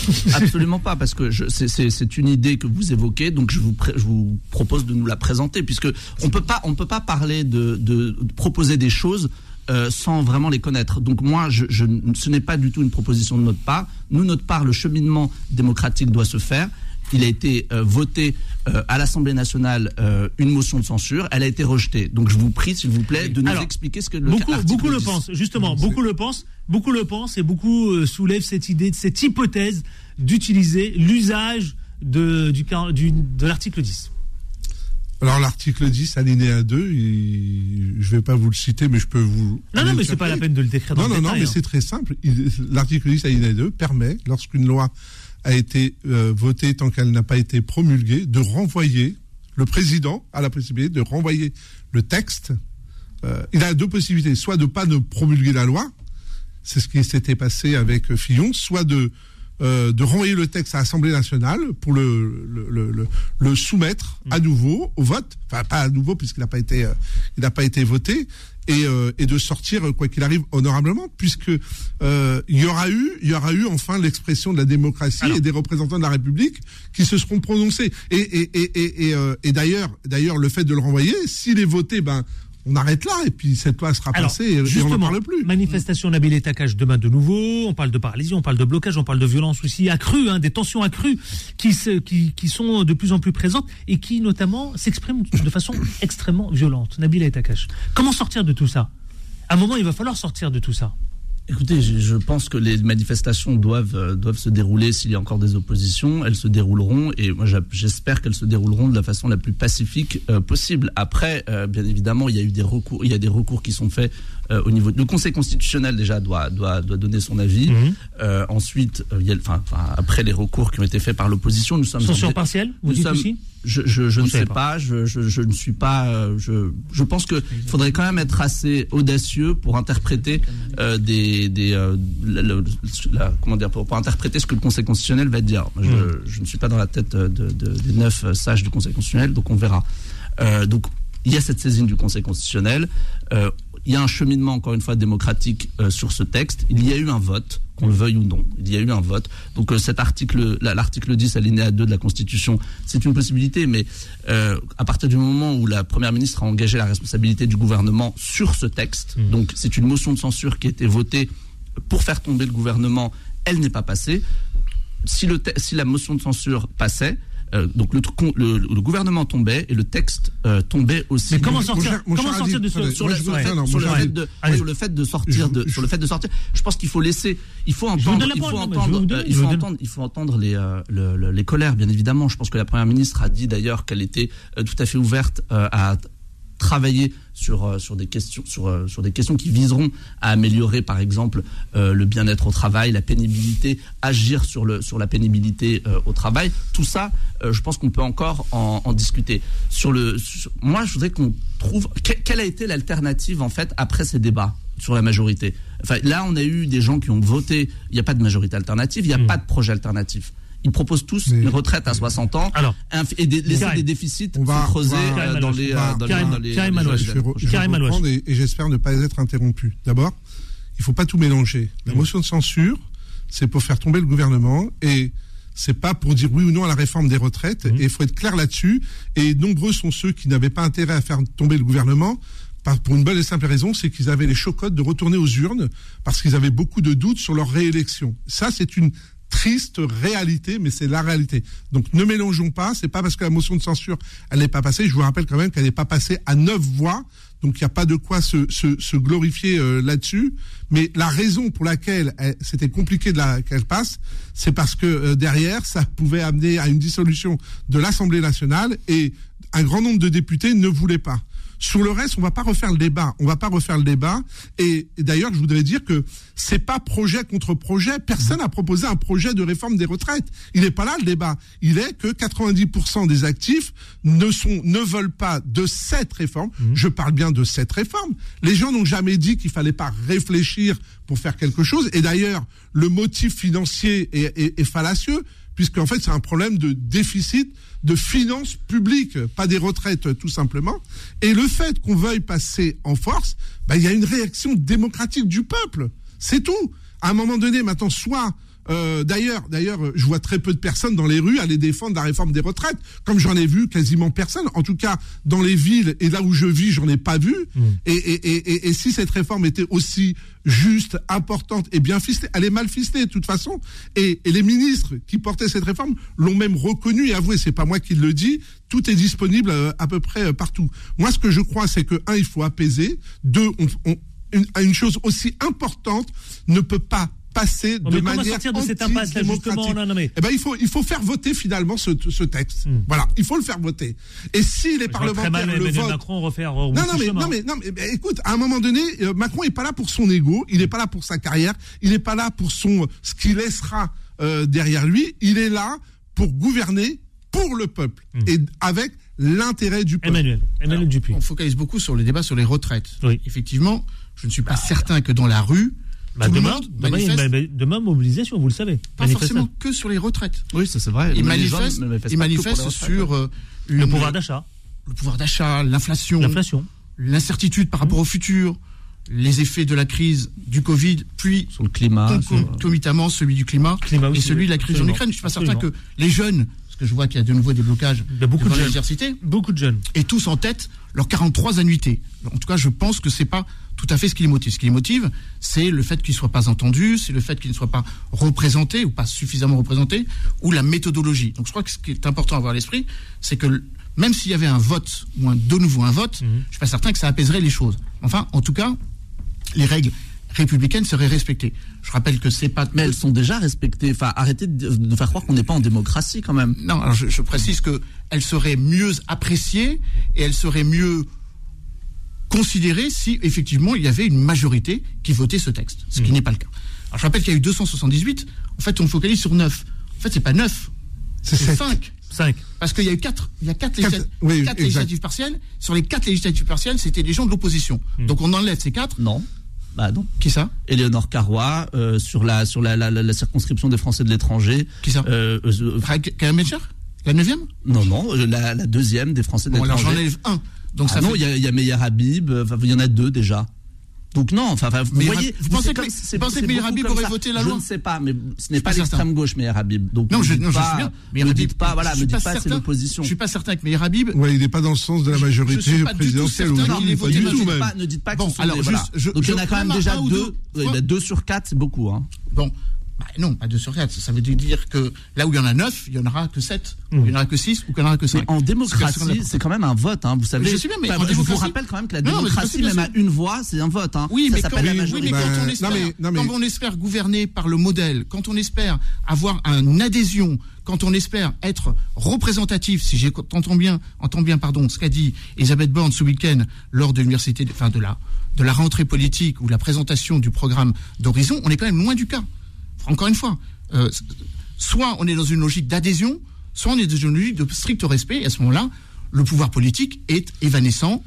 [SPEAKER 5] Absolument pas, parce que c'est une idée que vous évoquez, donc je vous, propose de nous la présenter, puisque on peut pas, peut pas parler de, proposer des choses euh, sans vraiment les connaître. Donc moi, ce n'est pas du tout une proposition de notre part. Nous, notre part, le cheminement démocratique doit se faire. Il a été euh, voté euh, à l'Assemblée nationale une motion de censure. Elle a été rejetée. Donc je vous prie, s'il vous plaît, de nous expliquer ce que le
[SPEAKER 2] beaucoup, beaucoup le pensent. Justement, beaucoup le pensent. Beaucoup le pensent et beaucoup euh, soulèvent cette idée, cette hypothèse d'utiliser l'usage de, du, de l'article 10.
[SPEAKER 4] Alors l'article 10, alinéa 2, je ne vais pas vous le citer, mais je peux vous...
[SPEAKER 2] Non, non, mais ce n'est pas la peine de le décrire dans
[SPEAKER 4] Non, non, non, mais hein. c'est très simple. L'article 10, alinéa 2, permet, lorsqu'une loi a été euh, votée tant qu'elle n'a pas été promulguée, de renvoyer, le président a la possibilité de renvoyer le texte. Euh, il a deux possibilités, soit de ne pas ne promulguer la loi, c'est ce qui s'était passé avec Fillon, soit de euh, de renvoyer le texte à l'Assemblée nationale pour le, le, le, soumettre à nouveau au vote, enfin pas à nouveau puisqu'il n'a pas été euh, il n'a pas été voté et, euh, et de sortir quoi qu'il arrive honorablement puisque il y aura eu il y aura eu enfin l'expression de la démocratie et des représentants de la République qui se seront prononcés. Et et et et, et d'ailleurs d'ailleurs le fait de le renvoyer s'il est voté ben on arrête là et puis cette loi sera passée et, on n'en parle plus.
[SPEAKER 2] Manifestation Nabil et Takash demain de nouveau. On parle de paralysie, on parle de blocage, on parle de violence aussi accrue, hein, des tensions accrues qui, qui, qui, sont de plus en plus présentes et qui notamment s'expriment de façon extrêmement violente. Nabil et Takash. Comment sortir de tout ça? À un moment, il va falloir sortir de tout ça.
[SPEAKER 5] Écoutez, je, pense que les manifestations doivent, euh, doivent se dérouler s'il y a encore des oppositions. Elles se dérouleront et moi j'espère qu'elles se dérouleront de la façon la plus pacifique euh, possible. Après, euh, bien évidemment, il y a eu des recours, il y a des recours qui sont faits au niveau. Le Conseil constitutionnel déjà doit, doit, doit donner son avis. Mhm. ensuite, il y a, enfin, après les recours qui ont été faits par l'opposition, nous sommes.
[SPEAKER 2] Censure partielle, vous dites aussi?
[SPEAKER 5] Je, je, je ne sais pas, je, je, je, ne suis pas. Euh, je, je pense qu'il faudrait quand même être assez audacieux pour interpréter euh, des, des euh, la, comment dire pour, interpréter ce que le Conseil constitutionnel va dire. Je, hmm. je ne suis pas dans la tête de, de, des neuf sages du Conseil constitutionnel, donc on verra. Euh, donc il y a cette saisine du Conseil constitutionnel. Euh, il y a un cheminement, encore une fois, démocratique euh, sur ce texte. Il y a eu un vote, qu'on le veuille ou non. Il y a eu un vote. Donc euh, cet article, l'article 10, alinéa 2 de la Constitution, c'est une possibilité, mais euh, à partir du moment où la Première ministre a engagé la responsabilité du gouvernement sur ce texte, mmh. donc c'est une motion de censure qui a été votée pour faire tomber le gouvernement, elle n'est pas passée. Si, le si la motion de censure passait, euh, donc le, le, le, gouvernement tombait et le texte euh, tombait aussi.
[SPEAKER 2] Mais comment sortir, comment sortir de ce,
[SPEAKER 5] sur, le, sur, le fait de, sortir de sur le fait de sortir Je pense qu'il faut laisser, il faut entendre, il faut entendre, euh, il faut entendre, il faut entendre les les colères bien évidemment. Je pense que la première ministre a dit d'ailleurs qu'elle était tout à fait ouverte à travailler sur, euh, sur, des questions, sur, euh, sur des questions qui viseront à améliorer, par exemple, euh, le bien-être au travail, la pénibilité, agir sur, le, sur la pénibilité au travail. Tout ça, je pense qu'on peut encore en, discuter. Sur le, moi, je voudrais qu'on trouve quelle a été l'alternative en fait après ces débats sur la majorité? Enfin, là, on a eu des gens qui ont voté. Il n'y a pas de majorité alternative. Il n'y a hmm. pas de projet alternatif ils proposent tous une retraite à 60 ans Alors, et des, laisser des déficits on va, creuser dans les, dans les,
[SPEAKER 4] et, et j'espère ne pas être interrompu. D'abord, il faut pas tout mélanger. La motion de censure, c'est pour faire tomber le gouvernement et c'est pas pour dire oui ou non à la réforme des retraites. Et il faut être clair là-dessus. Et nombreux sont ceux qui n'avaient pas intérêt à faire tomber le gouvernement pour une bonne et simple raison, c'est qu'ils avaient les chocottes de retourner aux urnes parce qu'ils avaient beaucoup de doutes sur leur réélection. Ça, c'est une triste réalité, mais c'est la réalité. Donc ne mélangeons pas, c'est pas parce que la motion de censure, elle n'est pas passée, je vous rappelle quand même qu'elle n'est pas passée à neuf voix, donc il n'y a pas de quoi se, se, glorifier euh, là-dessus. Mais la raison pour laquelle c'était compliqué de qu'elle passe, c'est parce que euh, derrière, ça pouvait amener à une dissolution de l'Assemblée nationale et un grand nombre de députés ne voulaient pas. Sur le reste, on va pas refaire le débat. On va pas refaire le débat. Et, d'ailleurs, je voudrais dire que c'est pas projet contre projet. Personne n'a proposé un projet de réforme des retraites. Il n'est pas là le débat. Il est que 90% des actifs ne sont, ne veulent pas de cette réforme. Mmh. Je parle bien de cette réforme. Les gens n'ont jamais dit qu'il fallait pas réfléchir pour faire quelque chose. Et d'ailleurs, le motif financier est, est, est fallacieux puisqu'en fait c'est un problème de déficit de finances publiques, pas des retraites tout simplement. Et le fait qu'on veuille passer en force, bah, il y a une réaction démocratique du peuple. C'est tout. À un moment donné, maintenant, soit euh, d'ailleurs, d'ailleurs, je vois très peu de personnes dans les rues aller défendre la réforme des retraites, comme j'en ai vu quasiment personne. En tout cas, dans les villes et là où je vis, j'en ai pas vu. Mm. Et, et, et, et, si cette réforme était aussi juste, importante et bien ficelée, elle est mal ficelée de toute façon. Et, les ministres qui portaient cette réforme l'ont même reconnu et avoué. C'est pas moi qui le dis. Tout est disponible euh, à, peu près euh, partout. Moi, ce que je crois, c'est que un, il faut apaiser. Deux, on, une, une chose aussi importante ne peut pas passer de manière sortir de cette impasse là justement non, non, mais... Eh ben il faut il faut faire voter finalement ce, ce texte. Hmm. Voilà, il faut le faire voter. Et si les parlementaires mal, le votent
[SPEAKER 2] Macron refaire
[SPEAKER 4] non non mais, non mais non mais écoute, à un moment donné euh, Macron est pas là pour son ego, il n'est pas là pour sa carrière, il n'est pas là pour son ce qu'il laissera euh, derrière lui, il est là pour gouverner pour le peuple hmm. et avec l'intérêt du peuple.
[SPEAKER 2] Emmanuel, Emmanuel Dupuis.
[SPEAKER 3] On focalise beaucoup sur le débat sur les retraites. Oui. Effectivement, je ne suis pas certain que dans la rue
[SPEAKER 2] bah, demain, demain, mobilisation, vous le savez.
[SPEAKER 3] Pas forcément que sur les retraites.
[SPEAKER 5] Oui, ça c'est vrai.
[SPEAKER 3] Ils manifestent, sur euh,
[SPEAKER 2] le pouvoir d'achat.
[SPEAKER 3] Le pouvoir d'achat, l'inflation.
[SPEAKER 2] L'inflation.
[SPEAKER 3] L'incertitude par rapport au futur, les effets de la crise du Covid, puis
[SPEAKER 5] sur le climat,
[SPEAKER 3] concomitamment celui du climat, et celui de la crise en Ukraine. Je suis pas certain que les jeunes, parce que je vois qu'il y a de nouveau des blocages
[SPEAKER 2] de beaucoup de
[SPEAKER 3] jeunes.
[SPEAKER 2] beaucoup de jeunes,
[SPEAKER 3] et tous en tête leurs 43 annuités. En tout cas, je pense que c'est pas tout à fait ce qui les motive. Ce qui les motive, c'est le fait qu'ils ne soient pas entendus, c'est le fait qu'ils ne soient pas représentés ou pas suffisamment représentés, ou la méthodologie. Donc je crois que ce qui est important à avoir à l'esprit, c'est que même s'il y avait un vote, ou un, de nouveau un vote, mhm. je ne suis pas certain que ça apaiserait les choses. Enfin, en tout cas, les règles républicaines seraient respectées. Je rappelle que c'est pas.
[SPEAKER 5] Mais elles sont déjà respectées. Enfin, arrêtez de, faire croire qu'on n'est pas en démocratie quand même.
[SPEAKER 3] Non, alors je, je précise que elles seraient mieux appréciées et elles seraient mieux considérer si effectivement il y avait une majorité qui votait ce texte, ce qui mmh. n'est pas le cas. Alors je rappelle qu'il y a eu 278, en fait on focalise sur 9. En fait c'est pas 9, c'est 5.
[SPEAKER 2] 5.
[SPEAKER 3] Parce qu'il y a eu 4, il y a 4, législatives partielles. Sur les 4 législatives partielles, c'était des gens de l'opposition. Mmh. Donc on enlève ces 4.
[SPEAKER 5] Non. Bah non.
[SPEAKER 3] Qui ça?
[SPEAKER 5] Éléonore Carrois euh, sur la sur la, la, la, circonscription des Français de l'étranger.
[SPEAKER 3] Qui ça? Euh, euh, La neuvième?
[SPEAKER 5] Non non, la, la deuxième des Français de l'étranger.
[SPEAKER 3] Bon alors j'enlève un.
[SPEAKER 5] Donc ah ça non, il y, a, y a Meyer Habib, il y en a deux déjà. Donc non, enfin, vous voyez,
[SPEAKER 3] vous pensez, que, c'est, pensez que Meyer Habib aurait voté la loi
[SPEAKER 5] Je ne sais pas, mais ce n'est pas l'extrême gauche Meyer Habib. Donc
[SPEAKER 3] non, je,
[SPEAKER 5] non,
[SPEAKER 3] pas,
[SPEAKER 5] je suis bien. dites pas, voilà, me dites pas c'est l'opposition.
[SPEAKER 3] Je suis pas certain que Meyer Habib.
[SPEAKER 4] Ouais, il n'est pas dans le sens de la majorité présidentielle.
[SPEAKER 5] Non, pas du tout même. Ne dites pas que alors Donc il y en a quand même déjà deux. Deux sur quatre, c'est beaucoup.
[SPEAKER 3] Bon, bah, non, pas 2 sur 4. Ça veut dire que là où il y en a 9, il n'y en aura que 7, il n'y en aura que 6 ou qu'il n'y en aura que 5.
[SPEAKER 5] en démocratie, c'est quand même un vote, hein, vous savez.
[SPEAKER 3] je bien, mais
[SPEAKER 5] je vous rappelle quand même que la démocratie, même à une voix, c'est un vote. Hein.
[SPEAKER 3] Oui, mais, quand, oui, mais quand, on espère, quand on espère gouverner par le modèle, quand on espère avoir une adhésion, quand on espère être représentatif, si j'entends bien, entends bien, pardon, ce qu'a dit Elisabeth Borne ce week-end lors de l'université, enfin de la, de la rentrée politique ou de la présentation du programme d'Horizon, on est quand même loin du cas encore une fois, euh, soit on est dans une logique d'adhésion, soit on est dans une logique de strict respect. Et à ce moment-là, le pouvoir politique est évanescent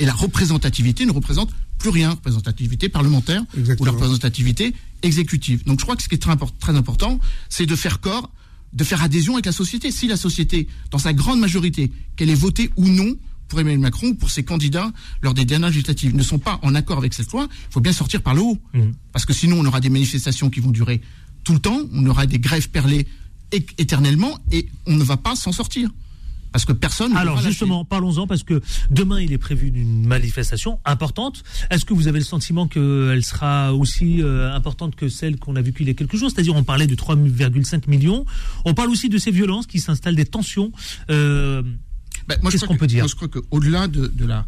[SPEAKER 3] et la représentativité ne représente plus rien, représentativité parlementaire ou la représentativité exécutive. Donc je crois que ce qui est très, très important, c'est de faire corps, de faire adhésion avec la société. Si la société, dans sa grande majorité, qu'elle ait voté ou non pour Emmanuel Macron ou pour ses candidats lors des dernières législatives ne sont pas en accord avec cette loi, il faut bien sortir par le haut. Mmh. Parce que sinon, on aura des manifestations qui vont durer tout le temps, on aura des grèves perlées éternellement et on ne va pas s'en sortir. Parce que personne.
[SPEAKER 2] Alors justement, parlons-en parce que demain il est prévu une manifestation importante. Est-ce que vous avez le sentiment qu'elle sera aussi euh, importante que celle qu'on a vécue il y a quelques jours? C'est-à-dire, on parlait de 3,5 millions. On parle aussi de ces violences qui s'installent, des tensions. Euh,
[SPEAKER 3] ben, Qu'est-ce qu'on peut dire Moi, je crois qu'au-delà de, de, la,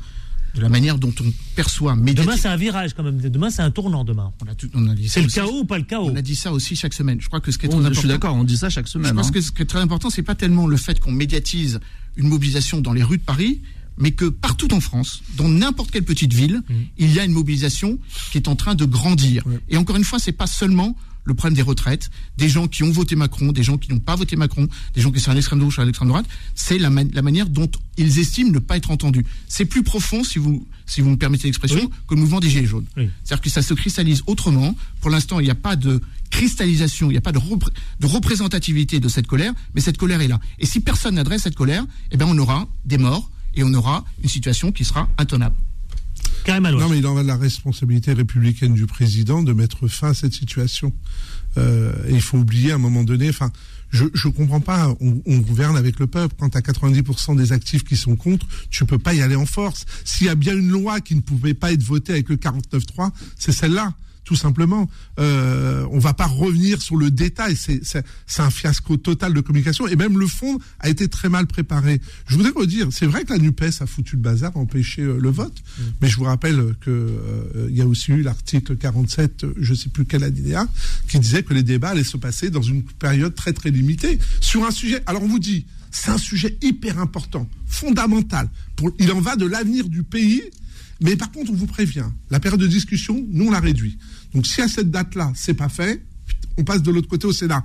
[SPEAKER 3] de la manière dont on perçoit
[SPEAKER 2] Demain, c'est un virage quand même. Demain, c'est un tournant demain. On a, dit c'est le chaos ou pas le chaos
[SPEAKER 3] On a dit ça aussi chaque semaine. Je crois que ce qui est
[SPEAKER 5] très important. Je suis d'accord, on dit ça chaque semaine. Je
[SPEAKER 3] pense hein. que ce qui est très important, c'est pas tellement le fait qu'on médiatise une mobilisation dans les rues de Paris, mais que partout en France, dans n'importe quelle petite ville, mmh. il y a une mobilisation qui est en train de grandir. Et encore une fois, c'est pas seulement le problème des retraites, des gens qui ont voté Macron, des gens qui n'ont pas voté Macron, des gens qui sont à l'extrême gauche ou à l'extrême droite, c'est la, manière dont ils estiment ne pas être entendus. C'est plus profond, si vous, si vous me permettez l'expression, que le mouvement des Gilets jaunes. C'est-à-dire que ça se cristallise autrement. Pour l'instant, il n'y a pas de cristallisation, il n'y a pas de, de, représentativité de cette colère, mais cette colère est là. Et si personne n'adresse cette colère, eh bien on aura des morts et on aura une situation qui sera intenable.
[SPEAKER 4] Non, mais il en va de la responsabilité républicaine du président de mettre fin à cette situation. Euh, il faut oublier à un moment donné, enfin, je ne comprends pas, on, gouverne avec le peuple. Quand tu as 90% des actifs qui sont contre, tu peux pas y aller en force. S'il y a bien une loi qui ne pouvait pas être votée avec le 49-3, c'est celle-là tout simplement. Euh, on va pas revenir sur le détail. C'est un fiasco total de communication et même le fond a été très mal préparé. Je voudrais redire, c'est vrai que la Nupes a foutu le bazar, a empêché euh, le vote, mm. mais je vous rappelle que euh, y a aussi eu l'article 47, je sais plus quel alinéa, qui disait que les débats allaient se passer dans une période très très limitée sur un sujet. Alors on vous dit, c'est un sujet hyper important, fondamental. Pour, il en va de l'avenir du pays mais par contre, on vous prévient, la période de discussion, nous, on la réduit. Donc si à cette date-là, c'est pas fait, on passe de l'autre côté au Sénat.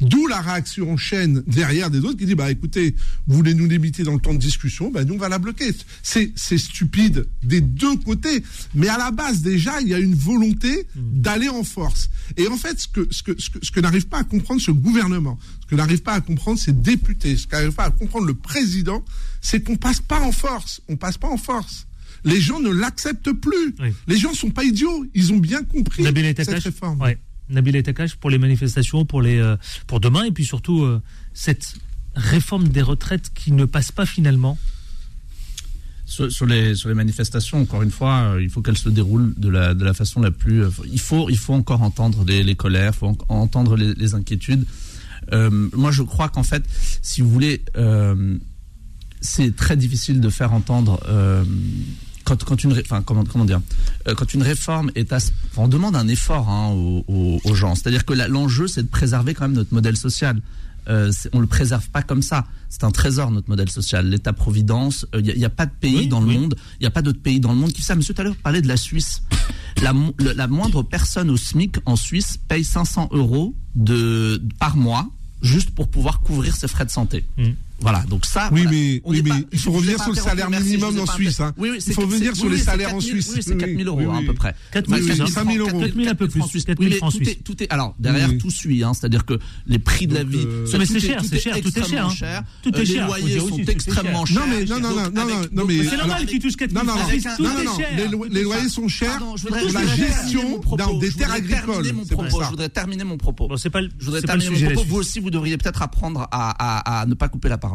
[SPEAKER 4] D'où la réaction en chaîne derrière des autres qui dit bah écoutez, vous voulez nous limiter dans le temps de discussion, bah nous on va la bloquer. C'est stupide des deux côtés, mais à la base déjà il y a une volonté mmh. d'aller en force. Et en fait ce que ce que ce que, ce que n'arrive pas à comprendre ce gouvernement, ce que n'arrive pas à comprendre ces députés, ce qu'arrive pas à comprendre le président, c'est qu'on passe pas en force, on passe pas en force les gens ne l'acceptent plus. Les gens ne sont pas idiots. Ils ont bien compris cette réforme.
[SPEAKER 2] Ouais. Nabil Takash pour les manifestations, pour, les, euh, pour demain, et puis surtout euh, cette réforme des retraites qui ne passe pas finalement.
[SPEAKER 5] Sur, les, sur les manifestations, encore une fois, euh, il faut qu'elles se déroulent de la, de la façon la plus. il, faut, il faut encore entendre les, colères, il faut entendre les, inquiétudes. moi, je crois qu'en fait, si vous voulez, c'est très difficile de faire entendre quand, quand une, enfin, comment, comment dire, euh, quand une réforme est, à, on demande un effort hein, aux, aux, gens. C'est-à-dire que l'enjeu, c'est de préserver quand même notre modèle social. Euh, on le préserve pas comme ça. C'est un trésor notre modèle social. L'État-providence, il euh, n'y a, a, pas de pays dans le monde, il n'y a pas d'autre pays dans le monde qui ça. Monsieur tout à l'heure parlait de la Suisse. La, la, moindre personne au SMIC en Suisse paye 500 euros de par mois juste pour pouvoir couvrir ses frais de santé. Mm. Voilà, donc ça.
[SPEAKER 4] Oui, mais, oui, mais il faut revenir sur le salaire minimum en Suisse. Hein. Oui, oui, il faut revenir sur les salaires en Suisse.
[SPEAKER 5] Oui, c'est 4 000 euros à peu près.
[SPEAKER 2] 4 000, 5 000 euros. 4 000 un peu plus. 4 000 francs suisses.
[SPEAKER 5] Tout est, alors derrière tout suit, hein, c'est-à-dire que les prix de la vie.
[SPEAKER 2] Euh, mais c'est cher, c'est cher, tout est cher. Tout est
[SPEAKER 5] cher. Les loyers sont extrêmement chers.
[SPEAKER 4] Non, mais non, non, non, non, mais
[SPEAKER 2] c'est normal qu'ils touchent 4 000 francs suisses. Tout est cher.
[SPEAKER 4] Les loyers sont chers pour la gestion des terres agricoles.
[SPEAKER 5] Je voudrais terminer mon propos. Je voudrais terminer mon propos. Vous aussi, vous devriez peut-être apprendre à ne pas couper la parole.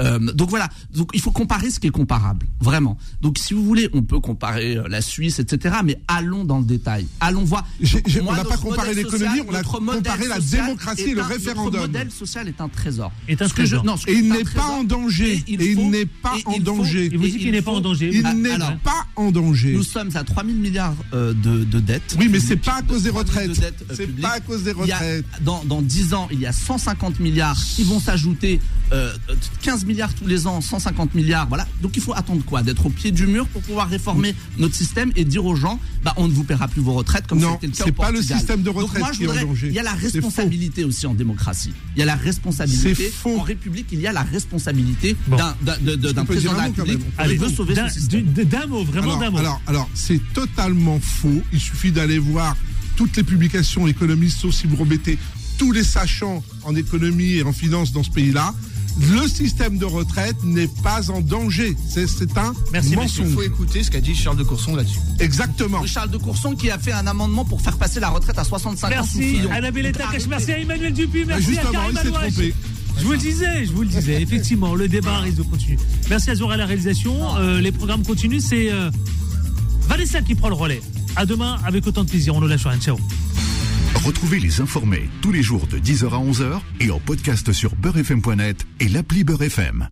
[SPEAKER 5] Euh, donc voilà, donc il faut comparer ce qui est comparable, vraiment. Donc si vous voulez, on peut comparer euh, la Suisse, etc. Mais allons dans le détail. Allons voir.
[SPEAKER 4] on n'a pas comparé l'économie, on a comparé la démocratie et le référendum.
[SPEAKER 5] Notre modèle social est un trésor.
[SPEAKER 2] Est un trésor.
[SPEAKER 4] et il n'est pas en danger. Et il n'est pas en danger.
[SPEAKER 2] Vous dites qu'il n'est pas en danger.
[SPEAKER 4] Il n'est pas en danger.
[SPEAKER 5] Nous sommes à 3 000 milliards euh, de, de dettes.
[SPEAKER 4] Oui, mais c'est pas à cause des retraites. C'est pas à cause des retraites.
[SPEAKER 5] Dans, dans 10 ans, il y a 150 milliards qui vont s'ajouter. 15 milliards tous les ans, 150 milliards, voilà. Donc il faut attendre quoi? D'être au pied du mur pour pouvoir réformer notre système et dire aux gens, bah on ne vous paiera plus vos retraites comme c'était le cas
[SPEAKER 4] c'est pas le système de retraite qui est en danger.
[SPEAKER 5] Il y a la responsabilité aussi en démocratie. Il y a la responsabilité en République. Il y a la responsabilité d'un président de la République
[SPEAKER 2] qui veut sauver son système. D'un mot, vraiment
[SPEAKER 4] Alors, alors c'est totalement faux. Il suffit d'aller voir toutes les publications économistes, sauf si vous remettez tous les sachants en économie et en finance dans ce pays-là le système de retraite n'est pas en danger. C'est un Merci, mensonge.
[SPEAKER 3] Il faut écouter ce qu'a dit Charles de Courson là-dessus.
[SPEAKER 4] Exactement.
[SPEAKER 5] Charles de Courson qui a fait un amendement pour faire passer la retraite à 65
[SPEAKER 2] merci ans. Merci merci à Emmanuel Dupuis, merci à Karim je vous le disais, je vous le disais. Effectivement, le débat risque de continuer. Merci à Zora à la réalisation. Euh, les programmes continuent. C'est euh, Vanessa qui prend le relais. À demain avec autant de plaisir. On nous lâche rien. Ciao.
[SPEAKER 1] Retrouvez les informés tous les jours de 10h à 11h et en podcast sur beurrefm.net et l'appli Beurrefm.